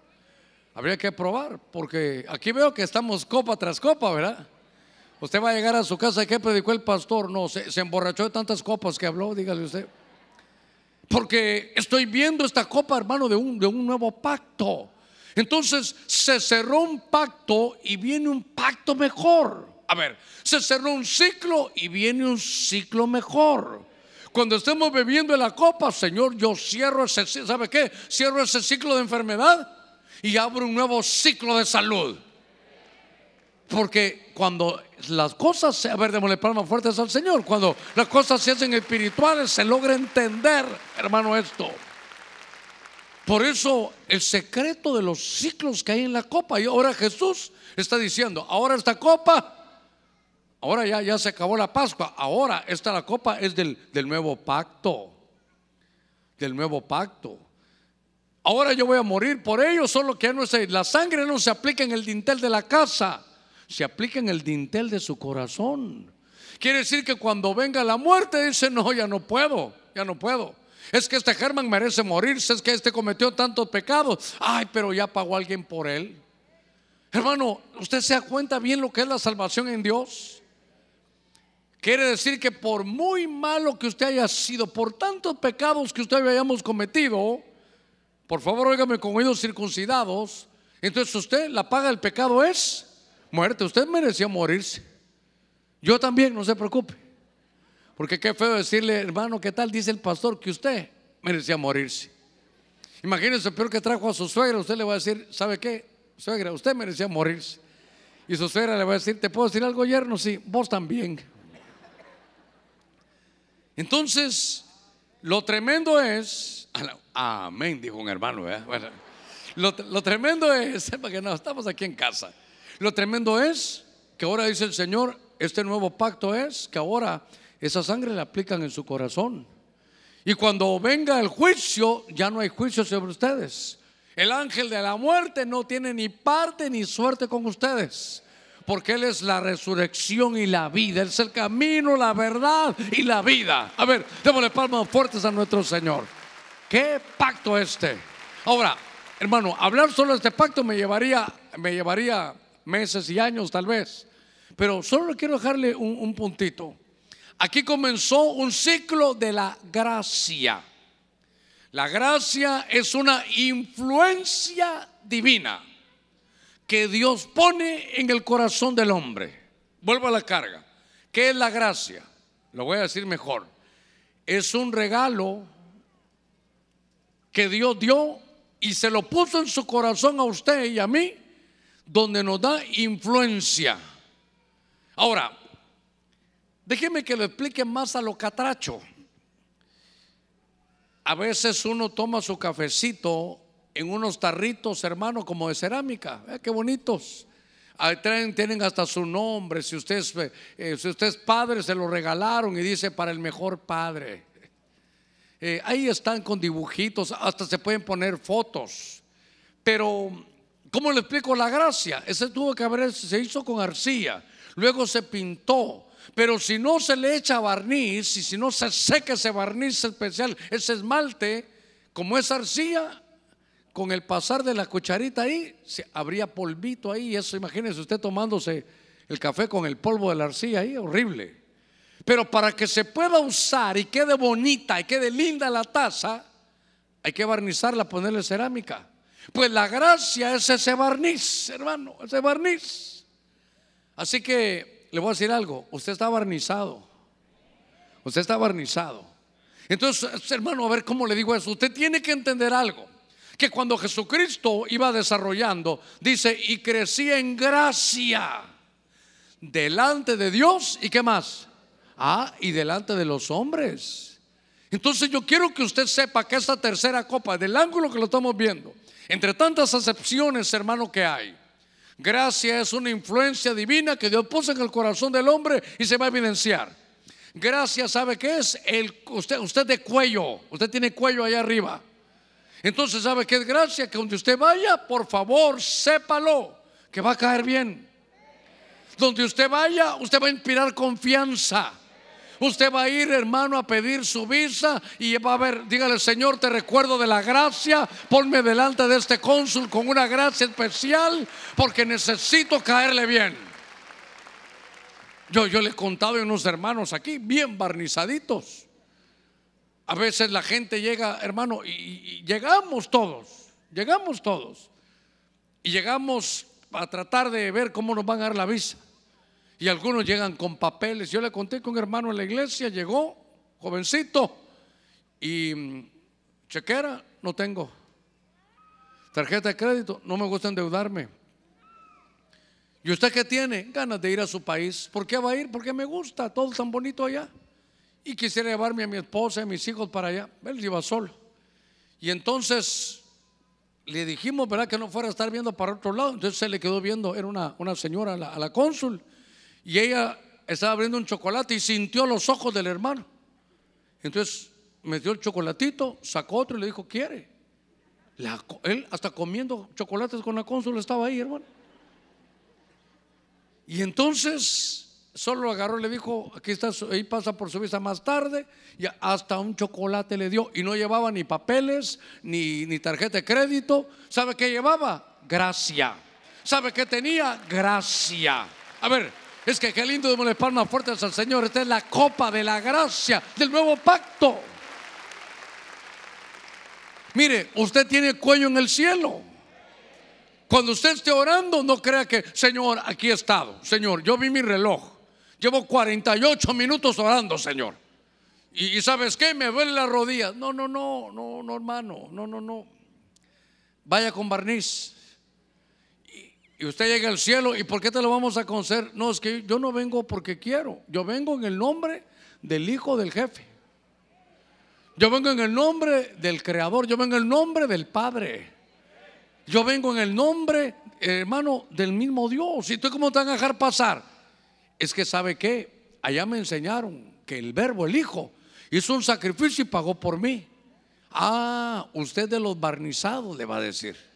Habría que probar, porque aquí veo que estamos copa tras copa, ¿verdad? Usted va a llegar a su casa, ¿qué predicó el pastor? No, se, emborrachó de tantas copas que habló, dígale usted. Porque estoy viendo esta copa, hermano, de un, de un nuevo pacto. Entonces se cerró un pacto y viene un pacto mejor. A ver, se cerró un ciclo y viene un ciclo mejor. Cuando estemos bebiendo en la copa, Señor, yo cierro ese, ¿sabe qué? Cierro ese ciclo de enfermedad y abro un nuevo ciclo de salud. Porque cuando las cosas, a ver, démosle palmas fuertes al Señor, cuando las cosas se hacen espirituales, se logra entender, hermano, esto. Por eso el secreto de los ciclos que hay en la copa. Y ahora Jesús está diciendo, ahora esta copa Ahora ya, ya se acabó la Pascua. Ahora esta la copa es del, del nuevo pacto. Del nuevo pacto. Ahora yo voy a morir por ellos, solo que no sé, la sangre no se aplica en el dintel de la casa, se aplica en el dintel de su corazón. Quiere decir que cuando venga la muerte dice, no, ya no puedo, ya no puedo. Es que este Germán merece morirse, es que este cometió tantos pecados. Ay, pero ya pagó alguien por él. Hermano, ¿usted se da cuenta bien lo que es la salvación en Dios? Quiere decir que por muy malo que usted haya sido, por tantos pecados que usted hayamos cometido, por favor, óigame con oídos circuncidados. Entonces usted, la paga del pecado es muerte. Usted merecía morirse. Yo también, no se preocupe. Porque qué feo decirle, hermano, ¿qué tal? Dice el pastor que usted merecía morirse. Imagínese el peor que trajo a su suegra. Usted le va a decir, ¿sabe qué? Suegra, usted merecía morirse. Y su suegra le va a decir, ¿te puedo decir algo, yerno? Sí, vos también. Entonces, lo tremendo es, amén, dijo un hermano, Bueno, lo, tremendo es, porque no, estamos aquí en casa, lo tremendo es que ahora dice el Señor, este nuevo pacto es que ahora esa sangre la aplican en su corazón. Y cuando venga el juicio, ya no hay juicio sobre ustedes. El ángel de la muerte no tiene ni parte ni suerte con ustedes porque Él es la resurrección y la vida. Él es el camino, la verdad y la vida. A ver, démosle palmas fuertes a nuestro Señor. ¿Qué pacto este? Ahora, hermano, hablar solo de este pacto me llevaría, me llevaría meses y años tal vez. Pero solo quiero dejarle un, un puntito. Aquí comenzó un ciclo de la gracia. La gracia es una influencia divina que Dios pone en el corazón del hombre. Vuelvo a la carga. ¿Qué es la gracia? Lo voy a decir mejor. Es un regalo que Dios dio y se lo puso en su corazón a usted y a mí, donde nos da influencia. Ahora, déjeme que lo explique más a lo catracho. A veces uno toma su cafecito en unos tarritos, hermano, como de cerámica. Eh, qué bonitos. Ahí tienen hasta su nombre. Si usted, eh, si usted es padre, se lo regalaron y dice para el mejor padre. Eh, ahí están con dibujitos, hasta se pueden poner fotos. Pero, ¿cómo le explico la gracia? Ese tuvo que haber, se hizo con arcilla, luego se pintó. Pero si no se le echa barniz y si no se seca ese barniz especial, ese esmalte, como es arcilla, con el pasar de la cucharita ahí, se, habría polvito ahí. Eso, imagínese usted tomándose el café con el polvo de la arcilla ahí, horrible. Pero para que se pueda usar y quede bonita y quede linda la taza, hay que barnizarla, ponerle cerámica. Pues la gracia es ese barniz, hermano, ese barniz. Así que le voy a decir algo, usted está barnizado. Usted está barnizado. Entonces, hermano, a ver cómo le digo eso. Usted tiene que entender algo que cuando Jesucristo iba desarrollando, dice, y crecía en gracia delante de Dios y qué más. Ah, y delante de los hombres. Entonces yo quiero que usted sepa que esta tercera copa, del ángulo que lo estamos viendo, entre tantas acepciones, hermano, que hay, gracia es una influencia divina que Dios puso en el corazón del hombre y se va a evidenciar. Gracia, ¿sabe qué es? El, usted, usted de cuello, usted tiene cuello allá arriba. Entonces, ¿sabe qué es gracia? Que donde usted vaya, por favor, sépalo, que va a caer bien. Donde usted vaya, usted va a inspirar confianza. Usted va a ir, hermano, a pedir su visa y va a ver, dígale, Señor, te recuerdo de la gracia, ponme delante de este cónsul con una gracia especial porque necesito caerle bien. Yo, yo le he contado a unos hermanos aquí, bien barnizaditos. A veces la gente llega, hermano, y, llegamos todos, llegamos todos. Y llegamos a tratar de ver cómo nos van a dar la visa. Y algunos llegan con papeles. Yo le conté con un hermano en la iglesia, llegó, jovencito, y mm, chequera, no tengo. Tarjeta de crédito, no me gusta endeudarme. ¿Y usted qué tiene? Ganas de ir a su país. ¿Por qué va a ir? Porque me gusta, todo tan bonito allá y quisiera llevarme a mi esposa y a mis hijos para allá. Él iba solo. Y entonces le dijimos, ¿verdad? Que no fuera a estar viendo para otro lado. Entonces se le quedó viendo, era una, una señora, a la, cónsul. Y ella, estaba abriendo un chocolate y sintió los ojos del hermano. Entonces metió el chocolatito, sacó otro y le dijo, ¿quiere? él hasta comiendo chocolates con la cónsul estaba ahí, hermano. Y entonces solo lo agarró y le dijo, aquí está, ahí pasa por su vista más tarde, y hasta un chocolate le dio, y no llevaba ni papeles, ni tarjeta de crédito. ¿Sabe qué llevaba? Gracia. ¿Sabe qué tenía? Gracia. A ver, es que qué lindo démosle palmas fuertes al Señor. Esta es la copa de la gracia del nuevo pacto. Mire, usted tiene cuello en el cielo. Cuando usted esté orando, no crea que, Señor, aquí he estado. Señor, yo vi mi reloj. Llevo 48 minutos orando, Señor. Y, sabes qué, me duele la rodilla. No, no, no, no, no, hermano. No, no, no. Vaya con barniz. Y, usted llega al cielo. ¿Y por qué te lo vamos a conceder? No, es que yo no vengo porque quiero. Yo vengo en el nombre del hijo del jefe. Yo vengo en el nombre del Creador, yo vengo en el nombre del Padre. Yo vengo en el nombre, hermano, del mismo Dios. ¿Y tú cómo te van a dejar pasar? Es que sabe que allá me enseñaron que el verbo, el Hijo, hizo un sacrificio y pagó por mí. Ah, usted de los barnizados le va a decir.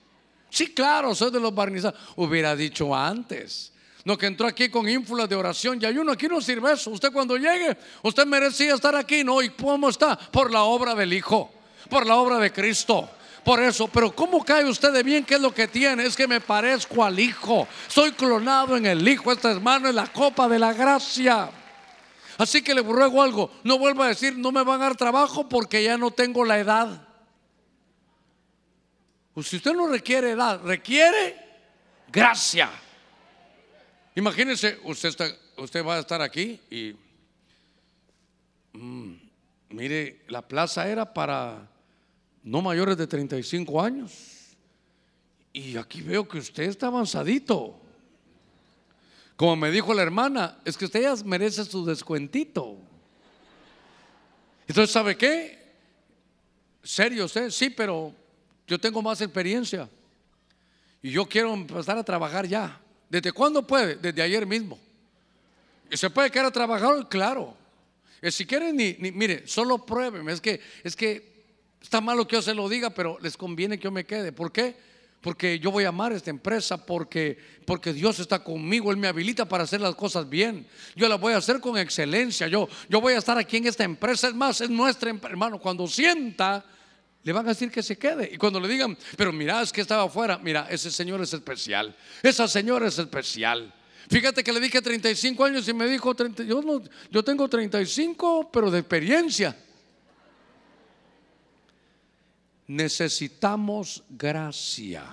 Sí, claro, soy de los barnizados. Hubiera dicho antes. No que entró aquí con ínfulas de oración y ayuno. Aquí no sirve eso. Usted cuando llegue, usted merecía estar aquí. No, ¿y cómo está? Por la obra del Hijo, por la obra de Cristo. Por eso, pero ¿cómo cae usted de bien? ¿Qué es lo que tiene? Es que me parezco al Hijo. Soy clonado en el Hijo. Esta hermano es la copa de la gracia. Así que le ruego algo. No vuelva a decir, no me van a dar trabajo porque ya no tengo la edad. Pues si usted no requiere edad, requiere gracia. Imagínense, usted, está, usted va a estar aquí y mm, mire, la plaza era para no mayores de 35 años. Y aquí veo que usted está avanzadito. Como me dijo la hermana, es que usted ya merece su descuentito. Entonces, ¿sabe qué? Serio usted, sí, pero yo tengo más experiencia. Y yo quiero empezar a trabajar ya. ¿Desde cuándo puede? Desde ayer mismo. ¿Y se puede quedar a trabajar? Claro. Y si quieren, ni, mire, solo prueben. Es que, es que está malo que yo se lo diga, pero les conviene que yo me quede. ¿Por qué? Porque yo voy a amar esta empresa, porque, porque Dios está conmigo, Él me habilita para hacer las cosas bien. Yo las voy a hacer con excelencia. Yo, yo voy a estar aquí en esta empresa. Es más, es nuestra hermano. Cuando sienta le van a decir que se quede. Y cuando le digan, pero mira, es que estaba afuera, mira, ese señor es especial, esa señora es especial. Fíjate que le dije 35 años y me dijo, 30, yo, no, yo tengo 35, pero de experiencia. Necesitamos gracia.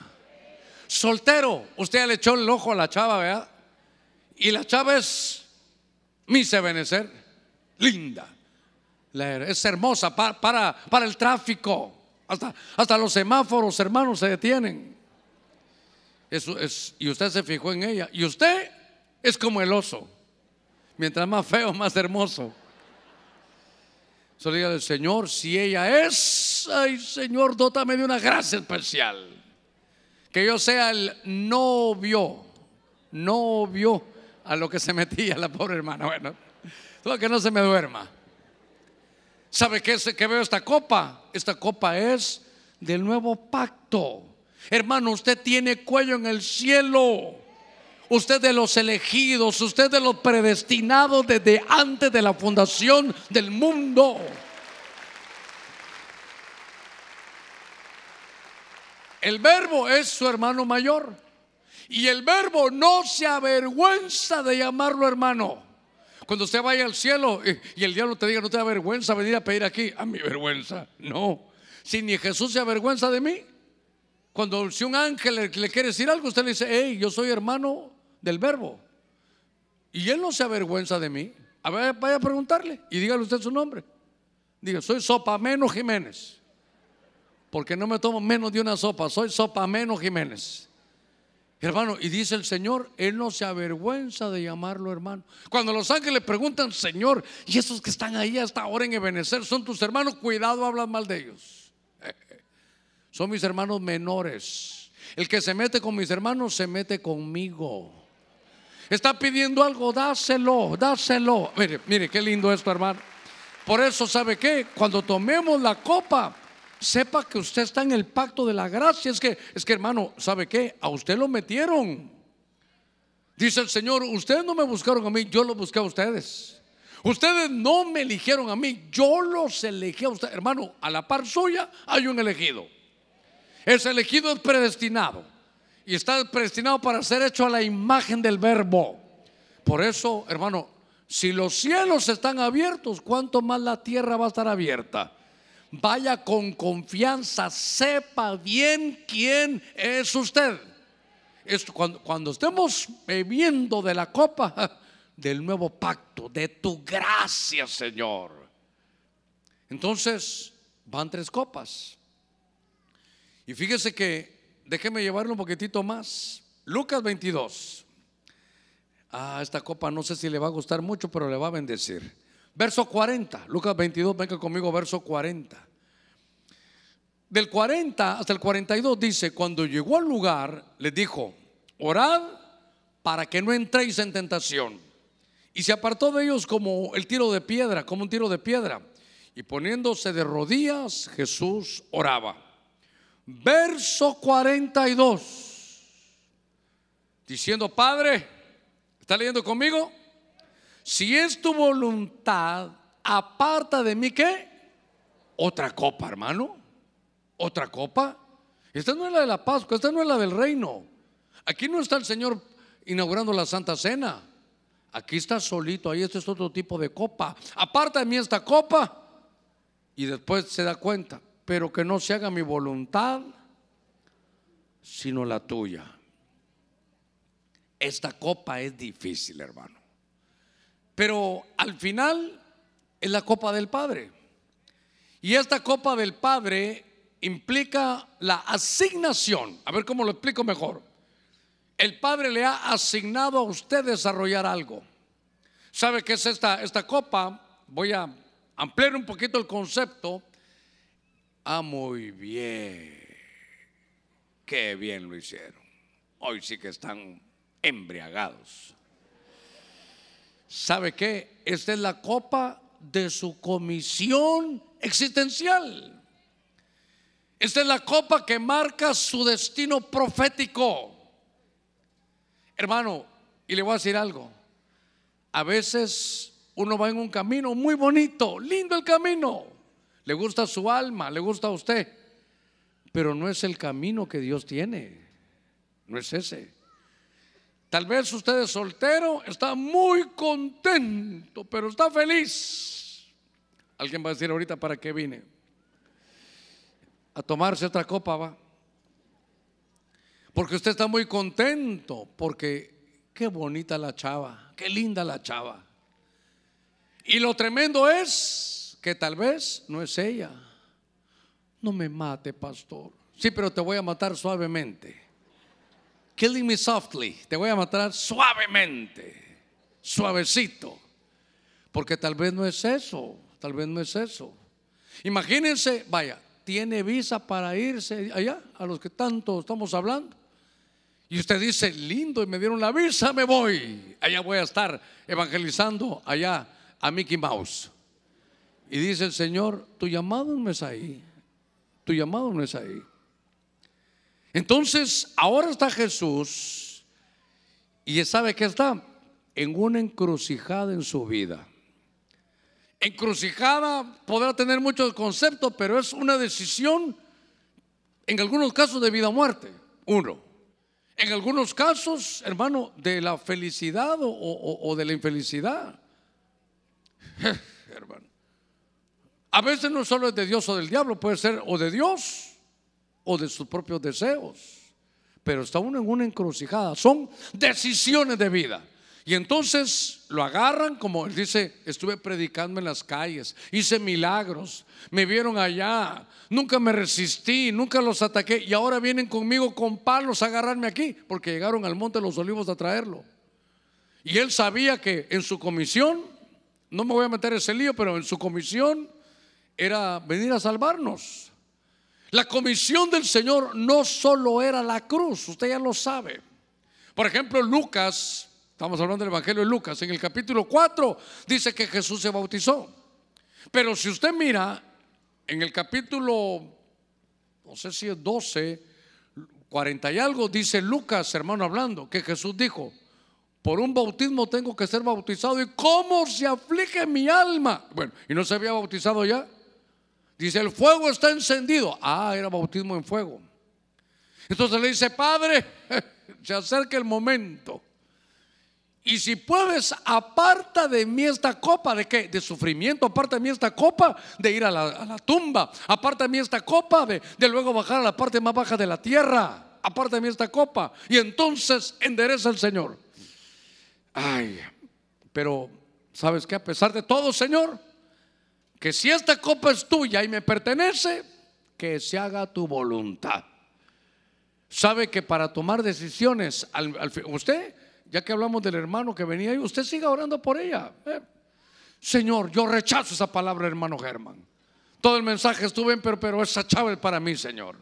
Soltero, usted le echó el ojo a la chava, ¿verdad? Y la chava es mi Benecer, linda. Es hermosa para, para el tráfico. Hasta, los semáforos, hermanos, se detienen. Eso es, y usted se fijó en ella. Y usted es como el oso. Mientras más feo, más hermoso. Solo diga del Señor, si ella es, ay Señor, dótame de una gracia especial. Que yo sea el novio, novio a lo que se metía la pobre hermana. Bueno, todo que no se me duerma. ¿Sabe qué, es, que veo esta copa? Esta copa es del nuevo pacto. Hermano, usted tiene cuello en el cielo. Usted de los elegidos, usted de los predestinados desde antes de la fundación del mundo. El verbo es su hermano mayor. Y el verbo no se avergüenza de llamarlo hermano. Cuando usted vaya al cielo y el diablo te diga, no te da vergüenza venir a pedir aquí, a mi vergüenza. No. Si ni Jesús se avergüenza de mí. Cuando si un ángel le, quiere decir algo, usted le dice, hey, yo soy hermano del verbo. Y él no se avergüenza de mí. A ver, vaya a preguntarle y dígale usted su nombre. Diga, soy Sopameno Jiménez. Porque no me tomo menos de una sopa, soy Sopameno Jiménez. Hermano, y dice el Señor, Él no se avergüenza de llamarlo hermano. Cuando los ángeles preguntan, Señor, y esos que están ahí hasta ahora en Ebenezer son tus hermanos, cuidado, hablan mal de ellos. Son mis hermanos menores. El que se mete con mis hermanos se mete conmigo. está pidiendo algo, dáselo, dáselo. Mire, mire, qué lindo esto, hermano. Por eso, ¿sabe qué? Cuando tomemos la copa, sepa que usted está en el pacto de la gracia. Es que, es que hermano, ¿sabe qué? A usted lo metieron. Dice el Señor, ustedes no me buscaron a mí, yo los busqué a ustedes. Ustedes no me eligieron a mí, yo los elegí a ustedes. Hermano, a la par suya hay un elegido. Ese elegido es predestinado y está predestinado para ser hecho a la imagen del verbo. Por eso, hermano, si los cielos están abiertos, ¿cuánto más la tierra va a estar abierta? Vaya con confianza, sepa bien quién es usted. Esto, cuando, cuando estemos bebiendo de la copa del nuevo pacto, de tu gracia, Señor. Entonces, van tres copas. Y fíjese que, déjeme llevarlo un poquitito más. Lucas 22. Ah, esta copa no sé si le va a gustar mucho, pero le va a bendecir. Verso 40, Lucas 22, venga conmigo, verso 40. Del 40 hasta el 42 dice, cuando llegó al lugar, les dijo, orad para que no entréis en tentación. Y se apartó de ellos como el tiro de piedra, como un tiro de piedra. Y poniéndose de rodillas, Jesús oraba. Verso 42. Diciendo, Padre, ¿está leyendo conmigo? Si es tu voluntad, aparta de mí qué? Otra copa, hermano otra copa. Esta no es la de la Pascua, esta no es la del reino. Aquí no está el Señor inaugurando la Santa Cena. Aquí está solito, ahí este es otro tipo de copa. Aparta de mí esta copa. Y después se da cuenta, pero que no se haga mi voluntad, sino la tuya. Esta copa es difícil, hermano. Pero al final es la copa del Padre. Y esta copa del Padre implica la asignación. A ver cómo lo explico mejor. El Padre le ha asignado a usted desarrollar algo. ¿Sabe qué es esta, esta copa? Voy a ampliar un poquito el concepto. Ah, muy bien. Qué bien lo hicieron. Hoy sí que están embriagados. ¿Sabe qué? Esta es la copa de su comisión existencial. Esta es la copa que marca su destino profético. Hermano, y le voy a decir algo. A veces uno va en un camino muy bonito, lindo el camino. Le gusta su alma, le gusta a usted. Pero no es el camino que Dios tiene. No es ese. Tal vez usted es soltero, está muy contento, pero está feliz. Alguien va a decir ahorita para qué vine a tomarse otra copa, va. Porque usted está muy contento, porque qué bonita la chava, qué linda la chava. Y lo tremendo es que tal vez no es ella. No me mate, pastor. Sí, pero te voy a matar suavemente. Killing me softly. Te voy a matar suavemente, suavecito. Porque tal vez no es eso, tal vez no es eso. Imagínense, vaya, tiene visa para irse allá, a los que tanto estamos hablando. Y usted dice, lindo, y me dieron la visa, me voy. Allá voy a estar evangelizando allá a Mickey Mouse. Y dice el Señor, tu llamado no es ahí. Tu llamado no es ahí. Entonces, ahora está Jesús y sabe que está en una encrucijada en su vida. Encrucijada podrá tener muchos conceptos, pero es una decisión, en algunos casos de vida o muerte, uno. En algunos casos, hermano, de la felicidad o, de la infelicidad. hermano. A veces no solo es de Dios o del diablo, puede ser o de Dios o de sus propios deseos. Pero está uno en una encrucijada. Son decisiones de vida. Y entonces lo agarran, como él dice, estuve predicando en las calles, hice milagros, me vieron allá, nunca me resistí, nunca los ataqué y ahora vienen conmigo con palos a agarrarme aquí, porque llegaron al monte de los olivos a traerlo. Y él sabía que en su comisión, no me voy a meter ese lío, pero en su comisión era venir a salvarnos. La comisión del Señor no solo era la cruz, usted ya lo sabe. Por ejemplo, Lucas Estamos hablando del Evangelio de Lucas. En el capítulo 4 dice que Jesús se bautizó. Pero si usted mira en el capítulo, no sé si es 12, 40 y algo, dice Lucas, hermano, hablando, que Jesús dijo, por un bautismo tengo que ser bautizado. ¿Y cómo se aflige mi alma? Bueno, ¿y no se había bautizado ya? Dice, el fuego está encendido. Ah, era bautismo en fuego. Entonces le dice, Padre, se acerca el momento. Y si puedes, aparta de mí esta copa, ¿de qué? De sufrimiento, aparta de mí esta copa de ir a la, tumba, aparta de mí esta copa de, de, luego bajar a la parte más baja de la tierra, aparta de mí esta copa. Y entonces endereza el Señor. Ay, pero ¿sabes qué? A pesar de todo, Señor, que si esta copa es tuya y me pertenece, que se haga tu voluntad. Sabe que para tomar decisiones, usted ya que hablamos del hermano que venía ahí, usted siga orando por ella. Eh, Señor, yo rechazo esa palabra, hermano Germán. Todo el mensaje estuvo bien, pero, pero esa chava es para mí, Señor.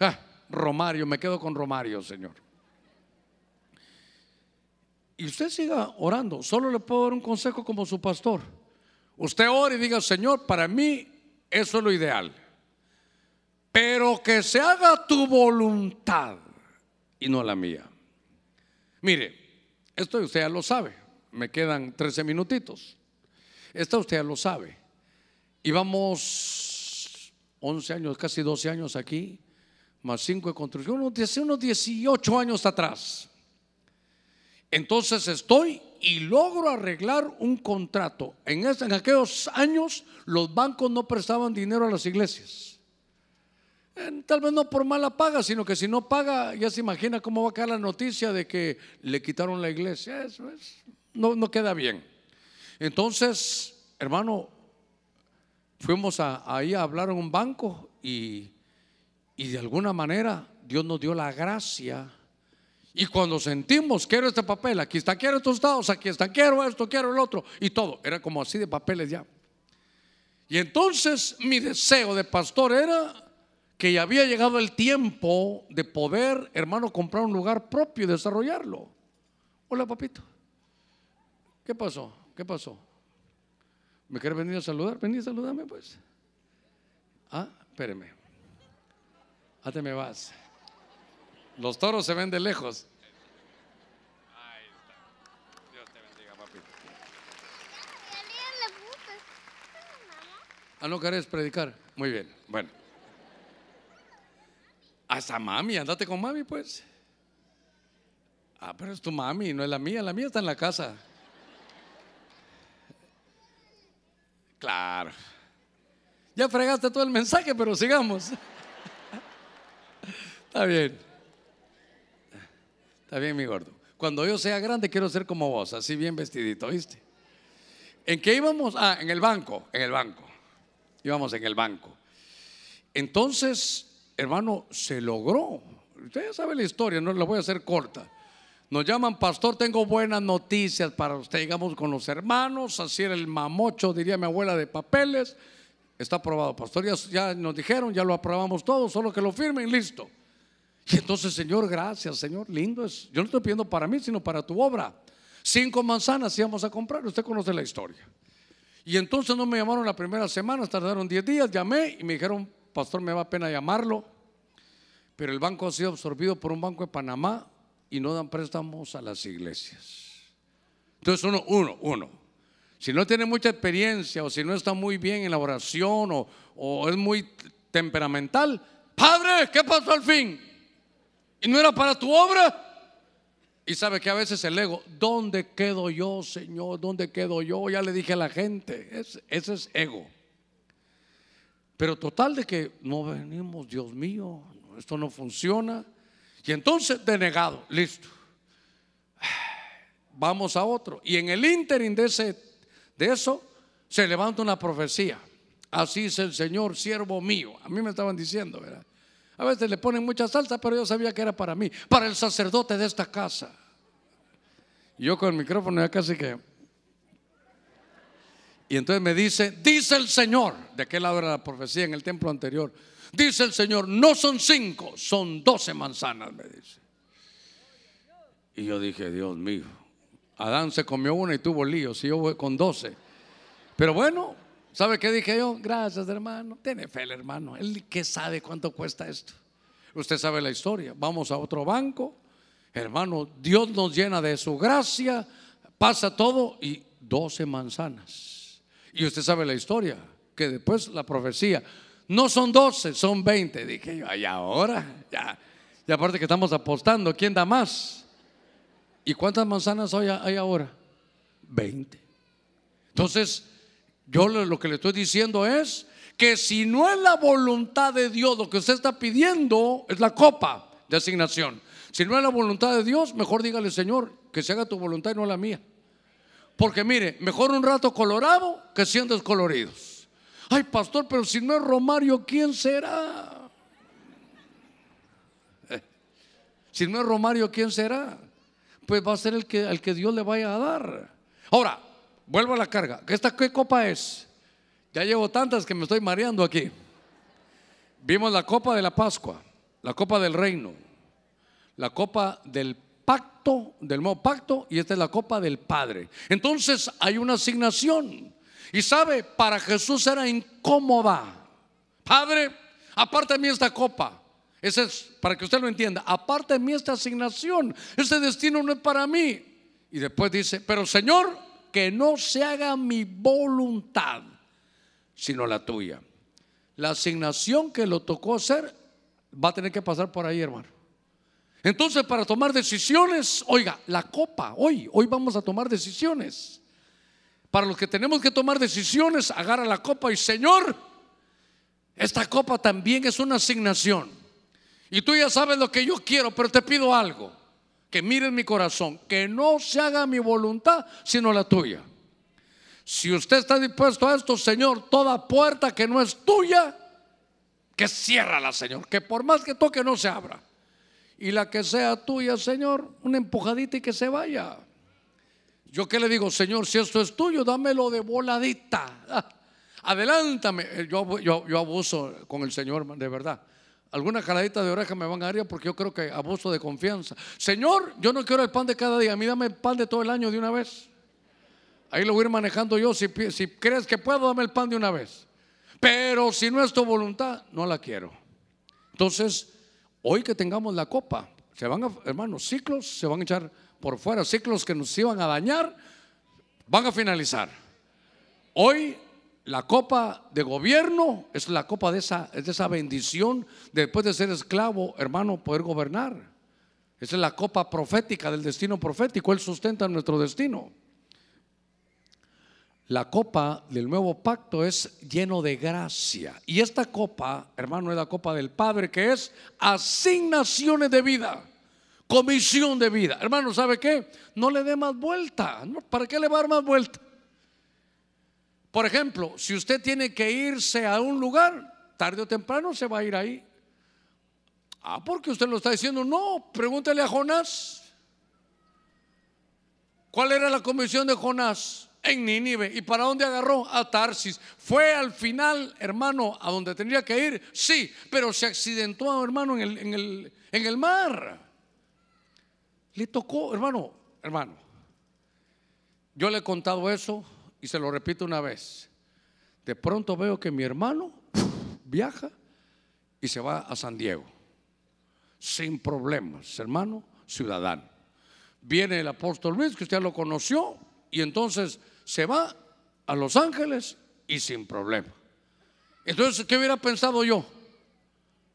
Ah, Romario, me quedo con Romario, Señor. Y usted siga orando. Solo le puedo dar un consejo como su pastor. Usted ore y diga, Señor, para mí eso es lo ideal. Pero que se haga tu voluntad y no la mía. Mire, esto usted ya lo sabe. Me quedan 13 minutitos. Esto usted ya lo sabe. Íbamos 11 años, casi 12 años aquí, más 5 de construcción, unos 18 años atrás. Entonces estoy y logro arreglar un contrato. En, en aquellos años los bancos no prestaban dinero a las iglesias. Eh, tal vez no por mala paga, sino que si no paga, ya se imagina cómo va a caer la noticia de que le quitaron la iglesia. Eso es, no, no queda bien. Entonces, hermano, fuimos ahí a hablar en un banco y, y de alguna manera Dios nos dio la gracia. Y cuando sentimos, quiero este papel, aquí está, quiero estos dados, aquí está, quiero esto, quiero el otro, y todo, era como así de papeles ya. Y entonces mi deseo de pastor era que ya había llegado el tiempo de poder, hermano, comprar un lugar propio y desarrollarlo. Hola, papito. ¿Qué pasó? ¿Qué pasó? ¿Me quiere venir a saludar? Vení a saludarme, pues. Ah, espéreme. ¿A te me vas. Los toros se ven de lejos. Ahí está. Dios te bendiga, papito. Ah, no querés predicar. Muy bien. Bueno. Hasta mami, andate con mami, pues. Ah, pero es tu mami, no es la mía. La mía está en la casa. Claro. Ya fregaste todo el mensaje, pero sigamos. Está bien. Está bien, mi gordo. Cuando yo sea grande, quiero ser como vos, así bien vestidito, ¿viste? ¿En qué íbamos? Ah, en el banco, en el banco. Íbamos en el banco. Entonces, hermano, se logró. Usted ya sabe la historia, no la voy a hacer corta. Nos llaman, pastor, tengo buenas noticias para usted. Llegamos con los hermanos, así era el mamocho, diría mi abuela, de papeles. Está aprobado, pastor. Ya, nos dijeron, ya lo aprobamos todo, solo que lo firmen, listo. Y entonces, Señor, gracias, Señor, lindo es. Yo no estoy pidiendo para mí, sino para tu obra. Cinco manzanas íbamos a comprar, usted conoce la historia. Y entonces no me llamaron la primera semana, tardaron diez días, llamé y me dijeron, pastor, me va pena llamarlo, pero el banco ha sido absorbido por un banco de Panamá y no dan préstamos a las iglesias. Entonces uno, uno, uno. Si no tiene mucha experiencia o si no está muy bien en la oración o, o es muy temperamental, Padre, ¿qué pasó al fin? ¿Y no era para tu obra? Y sabe que a veces el ego, ¿dónde quedo yo, Señor? ¿Dónde quedo yo? Ya le dije a la gente, ese es ego. Pero total de que no venimos, Dios mío, esto no funciona. Y entonces denegado, listo. Vamos a otro. Y en el ínterin de, ese, de eso se levanta una profecía. Así es el Señor, siervo mío. A mí me estaban diciendo, ¿verdad? A veces le ponen mucha salsa, pero yo sabía que era para mí, para el sacerdote de esta casa. Yo con el micrófono ya casi que y entonces me dice, dice el Señor, de aquel lado era la profecía en el templo anterior, dice el Señor, no son cinco, son doce manzanas, me dice. Y yo dije, Dios mío, Adán se comió una y tuvo líos, y yo voy con doce. Pero bueno, ¿sabe qué dije yo? Gracias, hermano. Tiene fe el hermano. Él que sabe cuánto cuesta esto. Usted sabe la historia. Vamos a otro banco. Hermano, Dios nos llena de su gracia. Pasa todo y doce manzanas. Y usted sabe la historia. Que después la profecía. No son doce, son veinte. Dije yo, y ahora, ya. Y aparte que estamos apostando, ¿quién da más? ¿Y cuántas manzanas hay ahora? 20. Entonces, yo lo que le estoy diciendo es que si no es la voluntad de Dios lo que usted está pidiendo, es la copa de asignación. Si no es la voluntad de Dios, mejor dígale, Señor, que se haga tu voluntad y no la mía. Porque mire, mejor un rato colorado que cien descoloridos. Ay, pastor, pero si no es Romario, ¿quién será? Eh, si no es Romario, ¿quién será? pues va a ser el que, al que Dios le vaya a dar. Ahora, vuelvo a la carga. ¿Esta qué copa es? Ya llevo tantas que me estoy mareando aquí. Vimos la copa de la Pascua, la copa del reino, la copa del pacto, del nuevo pacto, y esta es la copa del Padre. Entonces hay una asignación. Y sabe, para Jesús era incómoda. Padre, aparte de esta copa. Ese es para que usted lo entienda. Aparte de mí esta asignación, este destino no es para mí. Y después dice, pero Señor, que no se haga mi voluntad, sino la tuya. La asignación que lo tocó hacer va a tener que pasar por ahí, hermano. Entonces, para tomar decisiones, oiga, la copa, hoy, hoy vamos a tomar decisiones. Para los que tenemos que tomar decisiones, agarra la copa y Señor, esta copa también es una asignación. Y tú ya sabes lo que yo quiero, pero te pido algo. Que mire mi corazón, que no se haga mi voluntad, sino la tuya. Si usted está dispuesto a esto, Señor, toda puerta que no es tuya, que ciérrala, Señor. Que por más que toque no se abra. Y la que sea tuya, Señor, una empujadita y que se vaya. Yo que le digo, Señor, si esto es tuyo, dámelo de voladita. adelántame. Yo, yo abuso con el Señor, de verdad. Alguna caladita de oreja me van a dar porque yo creo que abuso de confianza. Señor, yo no quiero el pan de cada día, a mí dame el pan de todo el año de una vez. Ahí lo voy a ir manejando yo. Si, crees que puedo, dame el pan de una vez. Pero si no es tu voluntad, no la quiero. Entonces, hoy que tengamos la copa, se van hermanos, ciclos se van a echar por fuera, ciclos que nos iban a dañar, van a finalizar. Hoy la copa de gobierno es la copa de esa, de esa bendición después de ser esclavo, hermano, poder gobernar. Esa es la copa profética del destino profético. Él sustenta nuestro destino. La copa del nuevo pacto es lleno de gracia. Y esta copa, hermano, es la copa del Padre, que es asignaciones de vida, comisión de vida. Hermano, ¿sabe qué? No le dé más vuelta. ¿Para qué le va a dar más vuelta? Por ejemplo, si usted tiene que irse a un lugar, tarde o temprano se va a ir ahí. Ah, porque usted lo está diciendo. No, pregúntele a Jonás. ¿Cuál era la comisión de Jonás? En Nínive. ¿Y para dónde agarró? A Tarsis. Fue al final, hermano, a donde tendría que ir. Sí, pero se accidentó, hermano, en el, en el, en el mar. Le tocó, hermano, hermano. Yo le he contado eso y se lo repito una vez. De pronto veo que mi hermano viaja y se va a San Diego. Sin problemas, hermano, ciudadano. Viene el apóstol Luis, que usted lo conoció, y entonces se va a Los Ángeles y sin problema. Entonces, ¿qué hubiera pensado yo?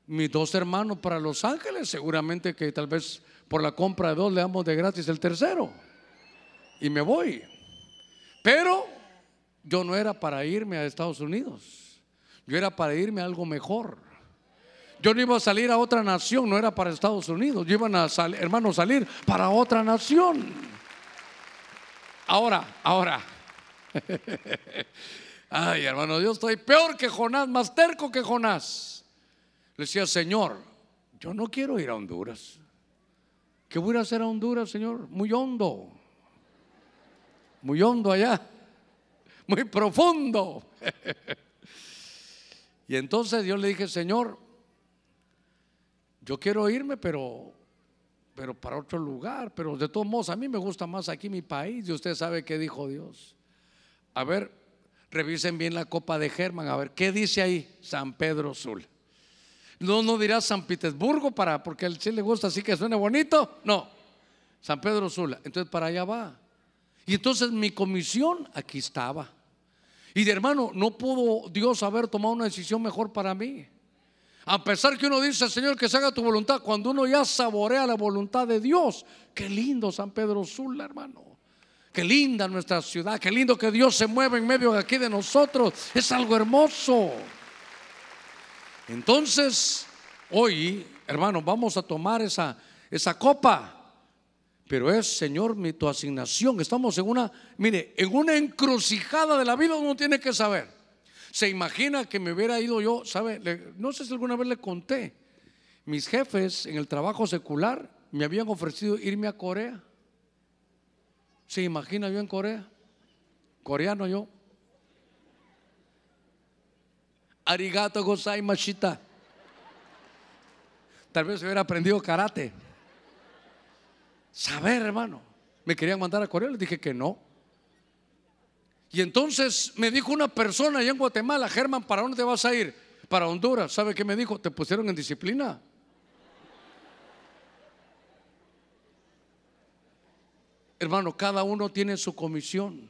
Mis dos hermanos para Los Ángeles, seguramente que tal vez por la compra de dos le damos de gratis el tercero. Y me voy. Pero yo no era para irme a Estados Unidos, yo era para irme a algo mejor. Yo no iba a salir a otra nación, no era para Estados Unidos, yo iba a salir, hermano, salir para otra nación. Ahora, ahora. Ay, hermano, yo estoy peor que Jonás, más terco que Jonás. Le decía, Señor, yo no quiero ir a Honduras. ¿Qué voy a hacer a Honduras, Señor? Muy hondo. Muy hondo allá muy profundo. y entonces Dios le dije, Señor, yo quiero irme, pero pero para otro lugar. Pero de todos modos, a mí me gusta más aquí mi país. Y usted sabe qué dijo Dios. A ver, revisen bien la copa de Germán. A ver, ¿qué dice ahí? San Pedro Sula. No, no dirá San Petersburgo para, porque él sí le gusta así que suene bonito. No, San Pedro Sula. Entonces para allá va. Y entonces mi comisión aquí estaba. Y de hermano, no pudo Dios haber tomado una decisión mejor para mí. A pesar que uno dice, Señor, que se haga tu voluntad, cuando uno ya saborea la voluntad de Dios, qué lindo San Pedro Sula, hermano. Qué linda nuestra ciudad, qué lindo que Dios se mueve en medio de aquí de nosotros. Es algo hermoso. Entonces, hoy, hermano, vamos a tomar esa, esa copa. Pero es, Señor, mi tu asignación. Estamos en una, mire, en una encrucijada de la vida uno tiene que saber. Se imagina que me hubiera ido yo, ¿sabe? no sé si alguna vez le conté. Mis jefes en el trabajo secular me habían ofrecido irme a Corea. ¿Se imagina yo en Corea? Coreano yo. Arigato gozai machita. Tal vez hubiera aprendido karate. Saber, hermano. Me querían mandar a Corea, les dije que no. Y entonces me dijo una persona allá en Guatemala, Germán, ¿para dónde vas a ir? Para Honduras. ¿Sabe qué me dijo? Te pusieron en disciplina. Hermano, cada uno tiene su comisión.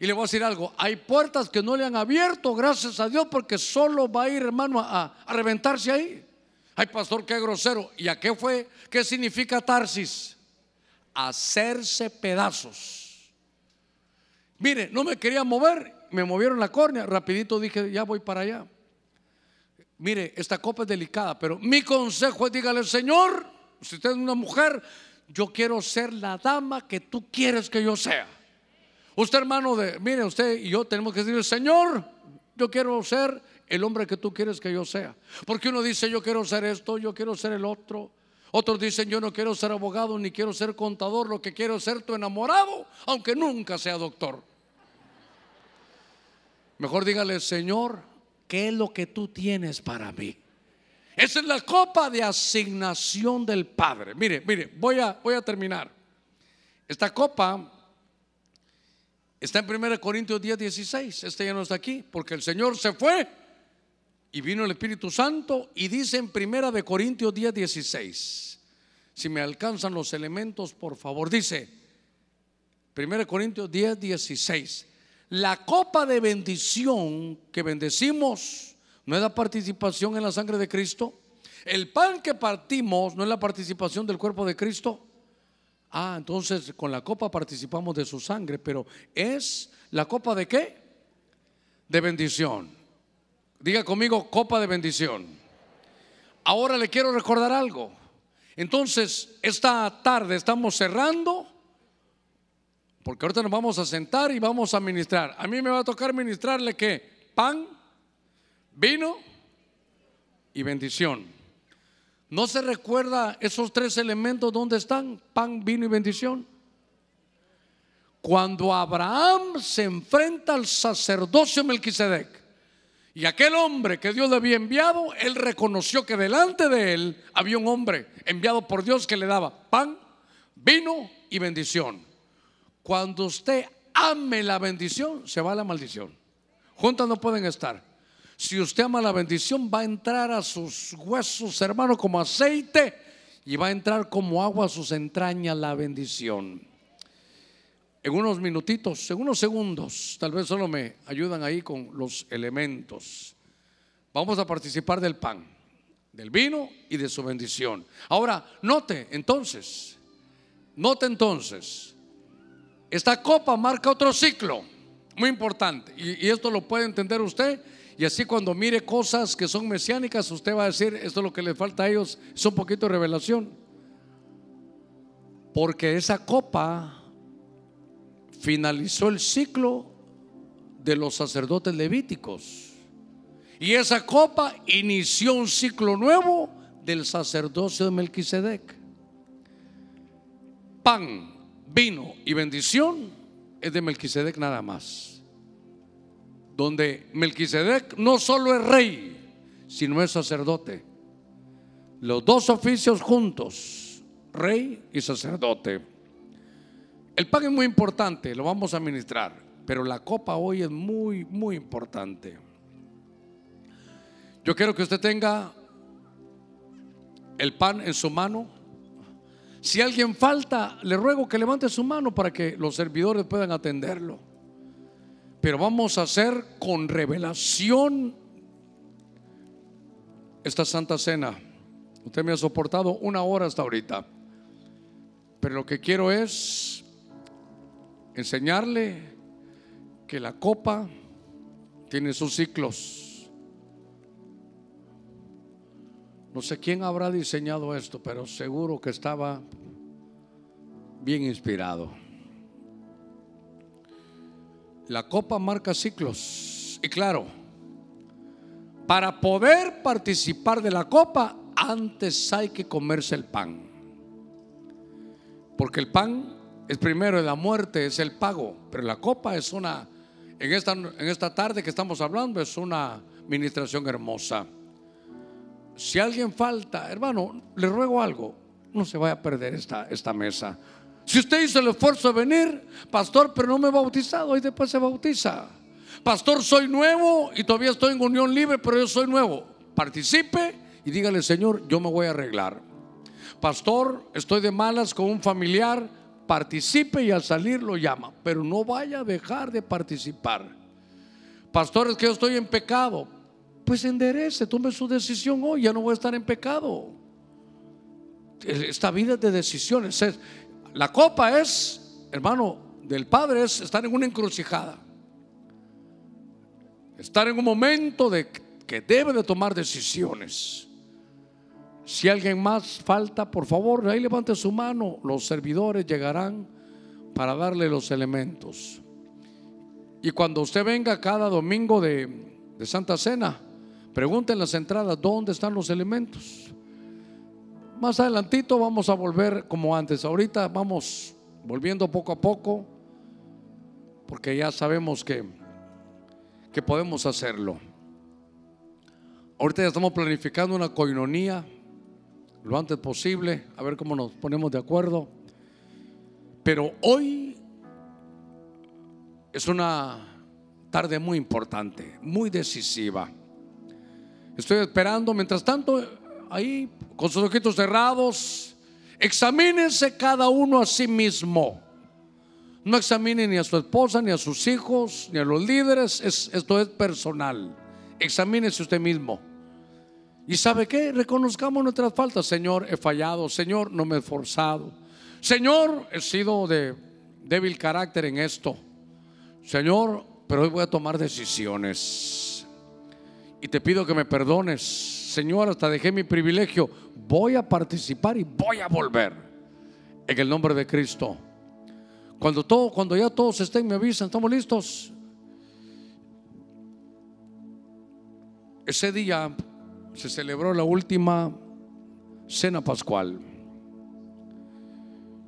Y le voy a decir algo, hay puertas que no le han abierto, gracias a Dios, porque solo va a ir, hermano, a, reventarse ahí. Ay, pastor, qué grosero. ¿Y a qué fue? ¿Qué significa Tarsis? Hacerse pedazos. Mire, no me quería mover, me movieron la córnea, rapidito dije, ya voy para allá. Mire, esta copa es delicada, pero mi consejo es dígale, Señor, si usted es una mujer, yo quiero ser la dama que tú quieres que yo sea. Usted hermano de, mire, usted y yo tenemos que decir, Señor, yo quiero ser el hombre que tú quieres que yo sea. Porque uno dice, yo quiero ser esto, yo quiero ser el otro. Otros dicen, yo no quiero ser abogado ni quiero ser contador, lo que quiero es ser tu enamorado, aunque nunca sea doctor. Mejor dígale, Señor, ¿qué es lo que tú tienes para mí? Esa es la copa de asignación del Padre. Mire, mire, voy a, voy a terminar. Esta copa Está en 1 Corintios 10, 16. Este ya no está aquí, porque el Señor se fue y vino el Espíritu Santo y dice en 1 de Corintios 10, 16. Si me alcanzan los elementos, por favor, dice 1 Corintios 10, 16. La copa de bendición que bendecimos no es la participación en la sangre de Cristo. El pan que partimos no es la participación del cuerpo de Cristo. Ah, entonces con la copa participamos de su sangre, pero es la copa de qué? De bendición. Diga conmigo, copa de bendición. Ahora le quiero recordar algo. Entonces, esta tarde estamos cerrando, porque ahorita nos vamos a sentar y vamos a ministrar. A mí me va a tocar ministrarle que pan, vino y bendición. ¿No se recuerda esos tres elementos dónde están? Pan, vino y bendición. Cuando Abraham se enfrenta al sacerdocio Melquisedec y aquel hombre que Dios le había enviado, él reconoció que delante de él había un hombre enviado por Dios que le daba pan, vino y bendición. Cuando usted ame la bendición, se va la maldición. Juntas no pueden estar. Si usted ama la bendición, va a entrar a sus huesos, hermano, como aceite y va a entrar como agua a sus entrañas la bendición. En unos minutitos, en unos segundos, tal vez solo me ayudan ahí con los elementos. Vamos a participar del pan, del vino y de su bendición. Ahora, note entonces, note entonces, esta copa marca otro ciclo, muy importante, y, esto lo puede entender usted y así cuando mire cosas que son mesiánicas, usted va a decir, esto es lo que le falta a ellos, es un poquito de revelación. Porque esa copa finalizó el ciclo de los sacerdotes levíticos. Y esa copa inició un ciclo nuevo del sacerdocio de Melquisedec. Pan, vino y bendición es de Melquisedec nada más donde Melquisedec no solo es rey, sino es sacerdote. Los dos oficios juntos rey y sacerdote. El pan es muy importante, lo vamos a ministrar, pero la copa hoy es muy, muy importante. Yo quiero que usted tenga el pan en su mano. Si alguien falta, le ruego que levante su mano para que los servidores puedan atenderlo. Pero vamos a hacer con revelación esta santa cena. Usted me ha soportado una hora hasta ahorita. Pero lo que quiero es enseñarle que la copa tiene sus ciclos. No sé quién habrá diseñado esto, pero seguro que estaba bien inspirado. La copa marca ciclos. Y claro, para poder participar de la copa, antes hay que comerse el pan. Porque el pan es primero, la muerte es el pago, pero la copa es una, en esta, en esta tarde que estamos hablando, es una ministración hermosa. Si alguien falta, hermano, le ruego algo, no se vaya a perder esta, esta mesa. Si usted hizo el esfuerzo de venir, pastor, pero no me he bautizado, y después se bautiza. Pastor, soy nuevo y todavía estoy en unión libre, pero yo soy nuevo. Participe y dígale, Señor, yo me voy a arreglar. Pastor, estoy de malas con un familiar, participe y al salir lo llama, pero no vaya a dejar de participar. Pastor, es que yo estoy en pecado. Pues enderece, tome su decisión hoy, ya no voy a estar en pecado. Esta vida es de decisiones. La copa es, hermano, del Padre es estar en una encrucijada. Estar en un momento de que debe de tomar decisiones. Si alguien más falta, por favor, ahí levante su mano. Los servidores llegarán para darle los elementos. Y cuando usted venga cada domingo de, de Santa Cena, pregunte en las entradas dónde están los elementos. Más adelantito vamos a volver como antes. Ahorita vamos volviendo poco a poco, porque ya sabemos que que podemos hacerlo. Ahorita ya estamos planificando una coinonía lo antes posible, a ver cómo nos ponemos de acuerdo. Pero hoy es una tarde muy importante, muy decisiva. Estoy esperando, mientras tanto, ahí con sus ojitos cerrados, examínense cada uno a sí mismo. No examine ni a su esposa, ni a sus hijos, ni a los líderes. esto es personal. Examínese usted mismo. ¿Y sabe qué? Reconozcamos nuestras faltas. Señor, he fallado. Señor, no me he esforzado. Señor, he sido de débil carácter en esto. Señor, pero hoy voy a tomar decisiones. Y te pido que me perdones. Señor, hasta dejé mi privilegio. Voy a participar y voy a volver. En el nombre de Cristo. Cuando, todo, cuando ya todos estén, me avisan, estamos listos. Ese día se celebró la última cena pascual.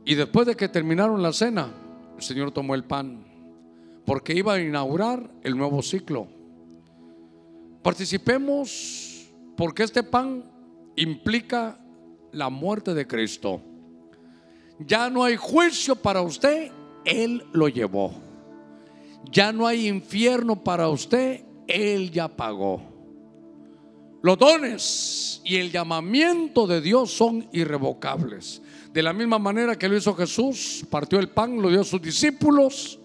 Y después de que terminaron la cena, el Señor tomó el pan, porque iba a inaugurar el nuevo ciclo. Participemos porque este pan implica la muerte de Cristo. Ya no hay juicio para usted él lo llevó. Ya no hay infierno para usted, Él ya pagó. Los dones y el llamamiento de Dios son irrevocables. De la misma manera que lo hizo Jesús, partió el pan, lo dio a sus discípulos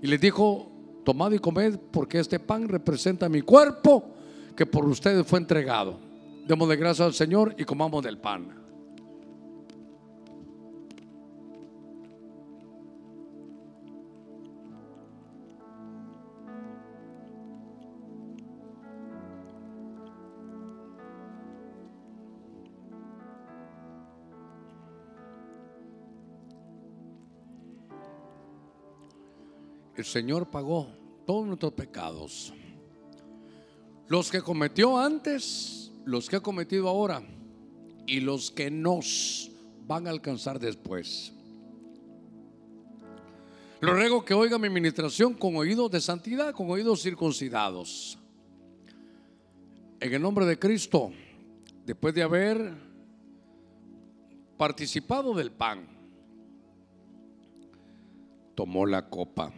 y les dijo, tomad y comed porque este pan representa mi cuerpo que por ustedes fue entregado. Demos de gracias al Señor y comamos del pan. El Señor pagó todos nuestros pecados. Los que cometió antes, los que ha cometido ahora y los que nos van a alcanzar después. Lo ruego que oiga mi ministración con oídos de santidad, con oídos circuncidados. En el nombre de Cristo, después de haber participado del pan, tomó la copa.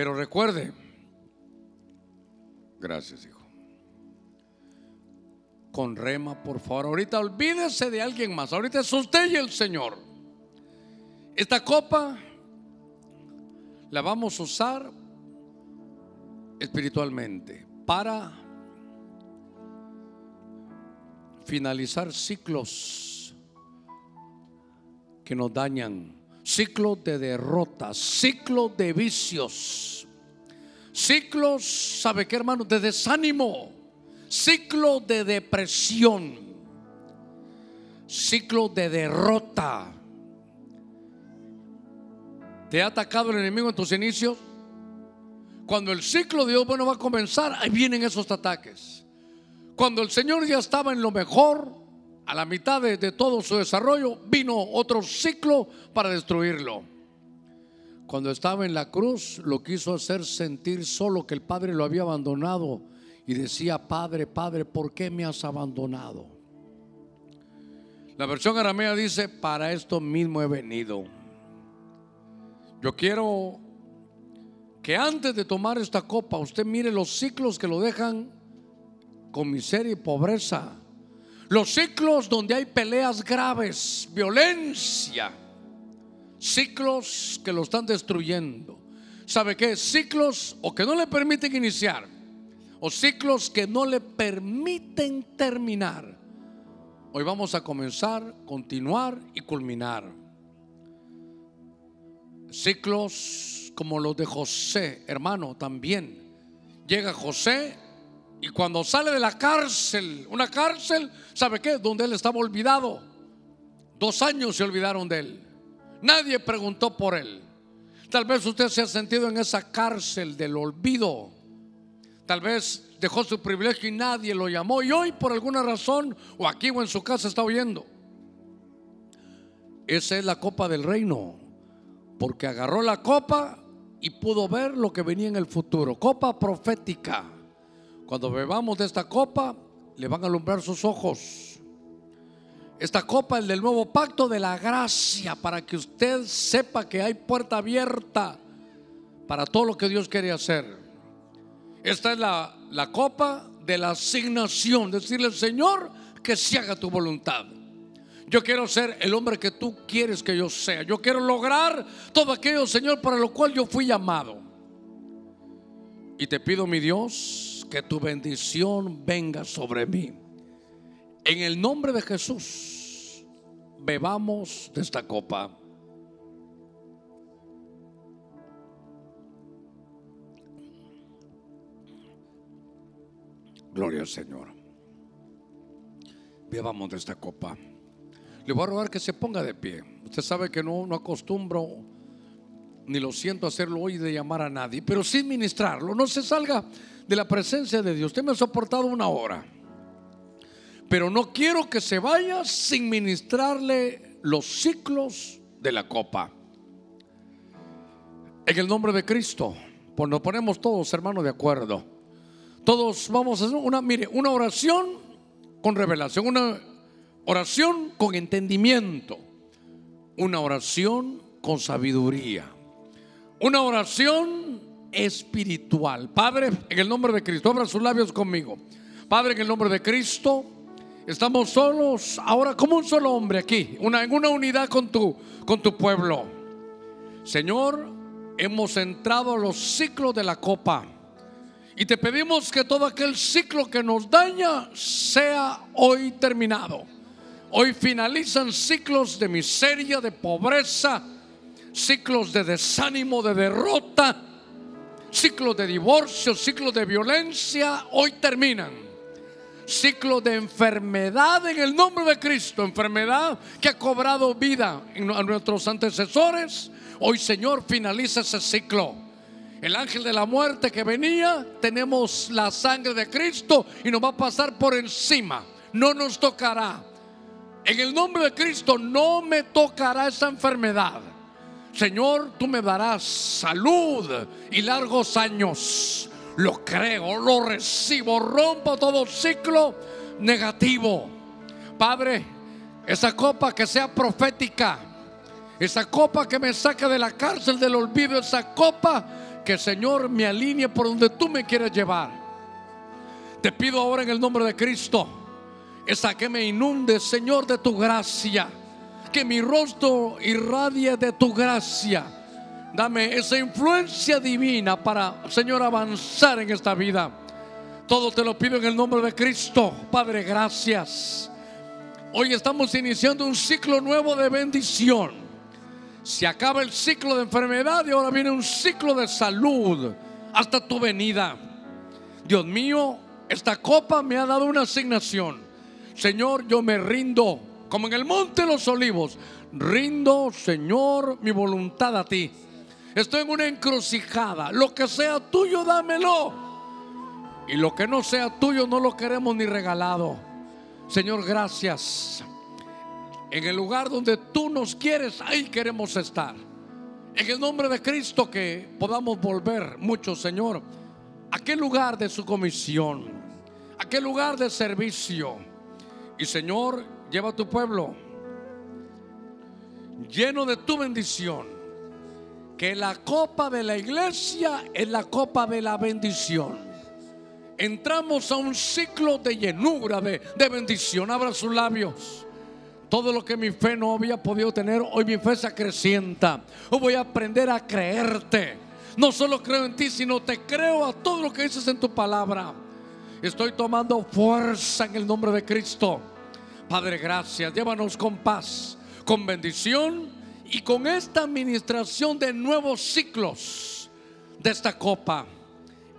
Pero recuerde, gracias hijo, con rema por favor, ahorita olvídese de alguien más, ahorita es usted y el Señor. Esta copa la vamos a usar espiritualmente para finalizar ciclos que nos dañan, ciclos de derrotas, ciclos de vicios, ciclos, ¿sabe qué hermano? De desánimo, ciclo de depresión, ciclo de derrota. ¿Te ha atacado el enemigo en tus inicios? Cuando el ciclo de Dios bueno va a comenzar, ahí vienen esos ataques. Cuando el Señor ya estaba en lo mejor, a la mitad de, todo su desarrollo, vino otro ciclo para destruirlo. Cuando estaba en la cruz, lo quiso hacer sentir solo que el Padre lo había abandonado y decía, Padre, Padre, ¿por qué me has abandonado? La versión aramea dice, para esto mismo he venido. Yo quiero que antes de tomar esta copa, usted mire los ciclos que lo dejan con miseria y pobreza. Los ciclos donde hay peleas graves, violencia, ciclos que lo están destruyendo. ¿Sabe qué? Ciclos o que no le permiten iniciar, o ciclos que no le permiten terminar. Hoy vamos a comenzar, continuar y culminar. Ciclos como los de José, hermano, también. Llega José y cuando sale de la cárcel, una cárcel, ¿sabe qué? Donde él estaba olvidado. Dos años se olvidaron de él. Nadie preguntó por él. Tal vez usted se ha sentido en esa cárcel del olvido. Tal vez dejó su privilegio y nadie lo llamó. Y hoy por alguna razón, o aquí o en su casa, está oyendo. Esa es la copa del reino. Porque agarró la copa y pudo ver lo que venía en el futuro. Copa profética. Cuando bebamos de esta copa, le van a alumbrar sus ojos. Esta copa es del nuevo pacto de la gracia para que usted sepa que hay puerta abierta para todo lo que Dios quiere hacer. Esta es la, la copa de la asignación, decirle Señor que se haga tu voluntad. Yo quiero ser el hombre que tú quieres que yo sea. Yo quiero lograr todo aquello, Señor, para lo cual yo fui llamado. Y te pido, mi Dios, que tu bendición venga sobre mí. En el nombre de Jesús, bebamos de esta copa. Gloria al Señor. Bebamos de esta copa. Le voy a rogar que se ponga de pie. Usted sabe que no, no acostumbro ni lo siento hacerlo hoy de llamar a nadie, pero sin ministrarlo. No se salga de la presencia de Dios. Usted me ha soportado una hora, pero no quiero que se vaya sin ministrarle los ciclos de la copa. En el nombre de Cristo, pues nos ponemos todos, hermanos, de acuerdo. Todos vamos a hacer una, mire, una oración con revelación, una oración con entendimiento, una oración con sabiduría. Una oración espiritual. Padre, en el nombre de Cristo, abra sus labios conmigo. Padre, en el nombre de Cristo, estamos solos ahora como un solo hombre aquí, una, en una unidad con tu, con tu pueblo. Señor, hemos entrado a los ciclos de la copa. Y te pedimos que todo aquel ciclo que nos daña sea hoy terminado. Hoy finalizan ciclos de miseria, de pobreza, ciclos de desánimo, de derrota, ciclos de divorcio, ciclos de violencia, hoy terminan. Ciclo de enfermedad en el nombre de Cristo, enfermedad que ha cobrado vida a nuestros antecesores. Hoy, Señor, finaliza ese ciclo. El ángel de la muerte que venía, tenemos la sangre de Cristo y nos va a pasar por encima. No nos tocará. En el nombre de Cristo no me tocará esa enfermedad. Señor, tú me darás salud y largos años. Lo creo, lo recibo, rompo todo ciclo negativo. Padre, Esa copa que sea profética. Esa copa que me saque de la cárcel del olvido. Esa copa que Señor me alinee por donde tú me quieres llevar. Te pido ahora en el nombre de Cristo. Esa que me inunde, Señor, de tu gracia. Que mi rostro irradie de tu gracia. Dame esa influencia divina para, Señor, avanzar en esta vida. Todo te lo pido en el nombre de Cristo. Padre, gracias. Hoy estamos iniciando un ciclo nuevo de bendición. Se acaba el ciclo de enfermedad y ahora viene un ciclo de salud hasta tu venida. Dios mío, esta copa me ha dado una asignación. Señor, yo me rindo, como en el monte de los olivos. Rindo, Señor, mi voluntad a ti. Estoy en una encrucijada. Lo que sea tuyo, dámelo. Y lo que no sea tuyo no lo queremos ni regalado. Señor, gracias. En el lugar donde tú nos quieres, ahí queremos estar. En el nombre de Cristo que podamos volver muchos, Señor, a aquel lugar de su comisión, a aquel lugar de servicio. Y Señor, lleva a tu pueblo lleno de tu bendición. Que la copa de la iglesia es la copa de la bendición entramos a un ciclo de llenura, de, bendición. Abra sus labios. Todo lo que mi fe no había podido tener, hoy mi fe se acrecienta. Hoy voy a aprender a creerte. No solo creo en ti, sino te creo a todo lo que dices en tu palabra. Estoy tomando fuerza en el nombre de Cristo. Padre, gracias. Llévanos con paz, con bendición y con esta administración de nuevos ciclos de esta copa.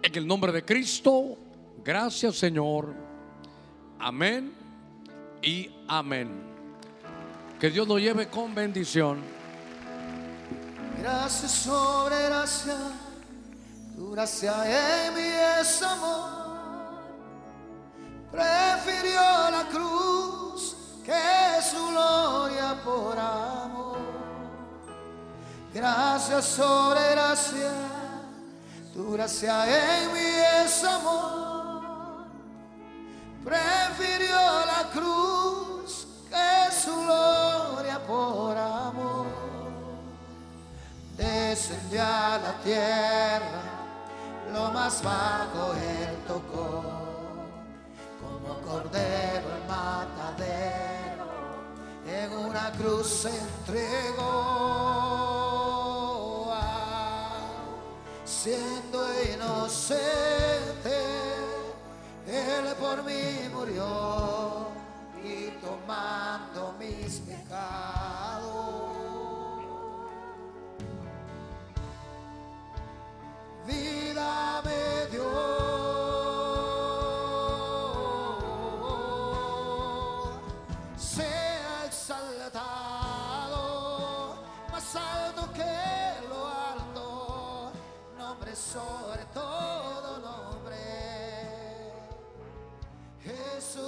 En el nombre de Cristo, Gracias Señor. Amén y amén. Que Dios nos lleve con bendición. Gracias sobre gracia, tu gracia en es amor. Prefirió la cruz que su gloria por amor. Gracias sobre gracia, tu gracia en mí es amor prefirió la cruz que su gloria por amor. Descendió a la tierra, lo más bajo él tocó, como cordero el matadero, en una cruz se entregó, siendo inocente, Él por mí murió y tomando mis pecados, vida me dio. sobre todo nombre. Jesús,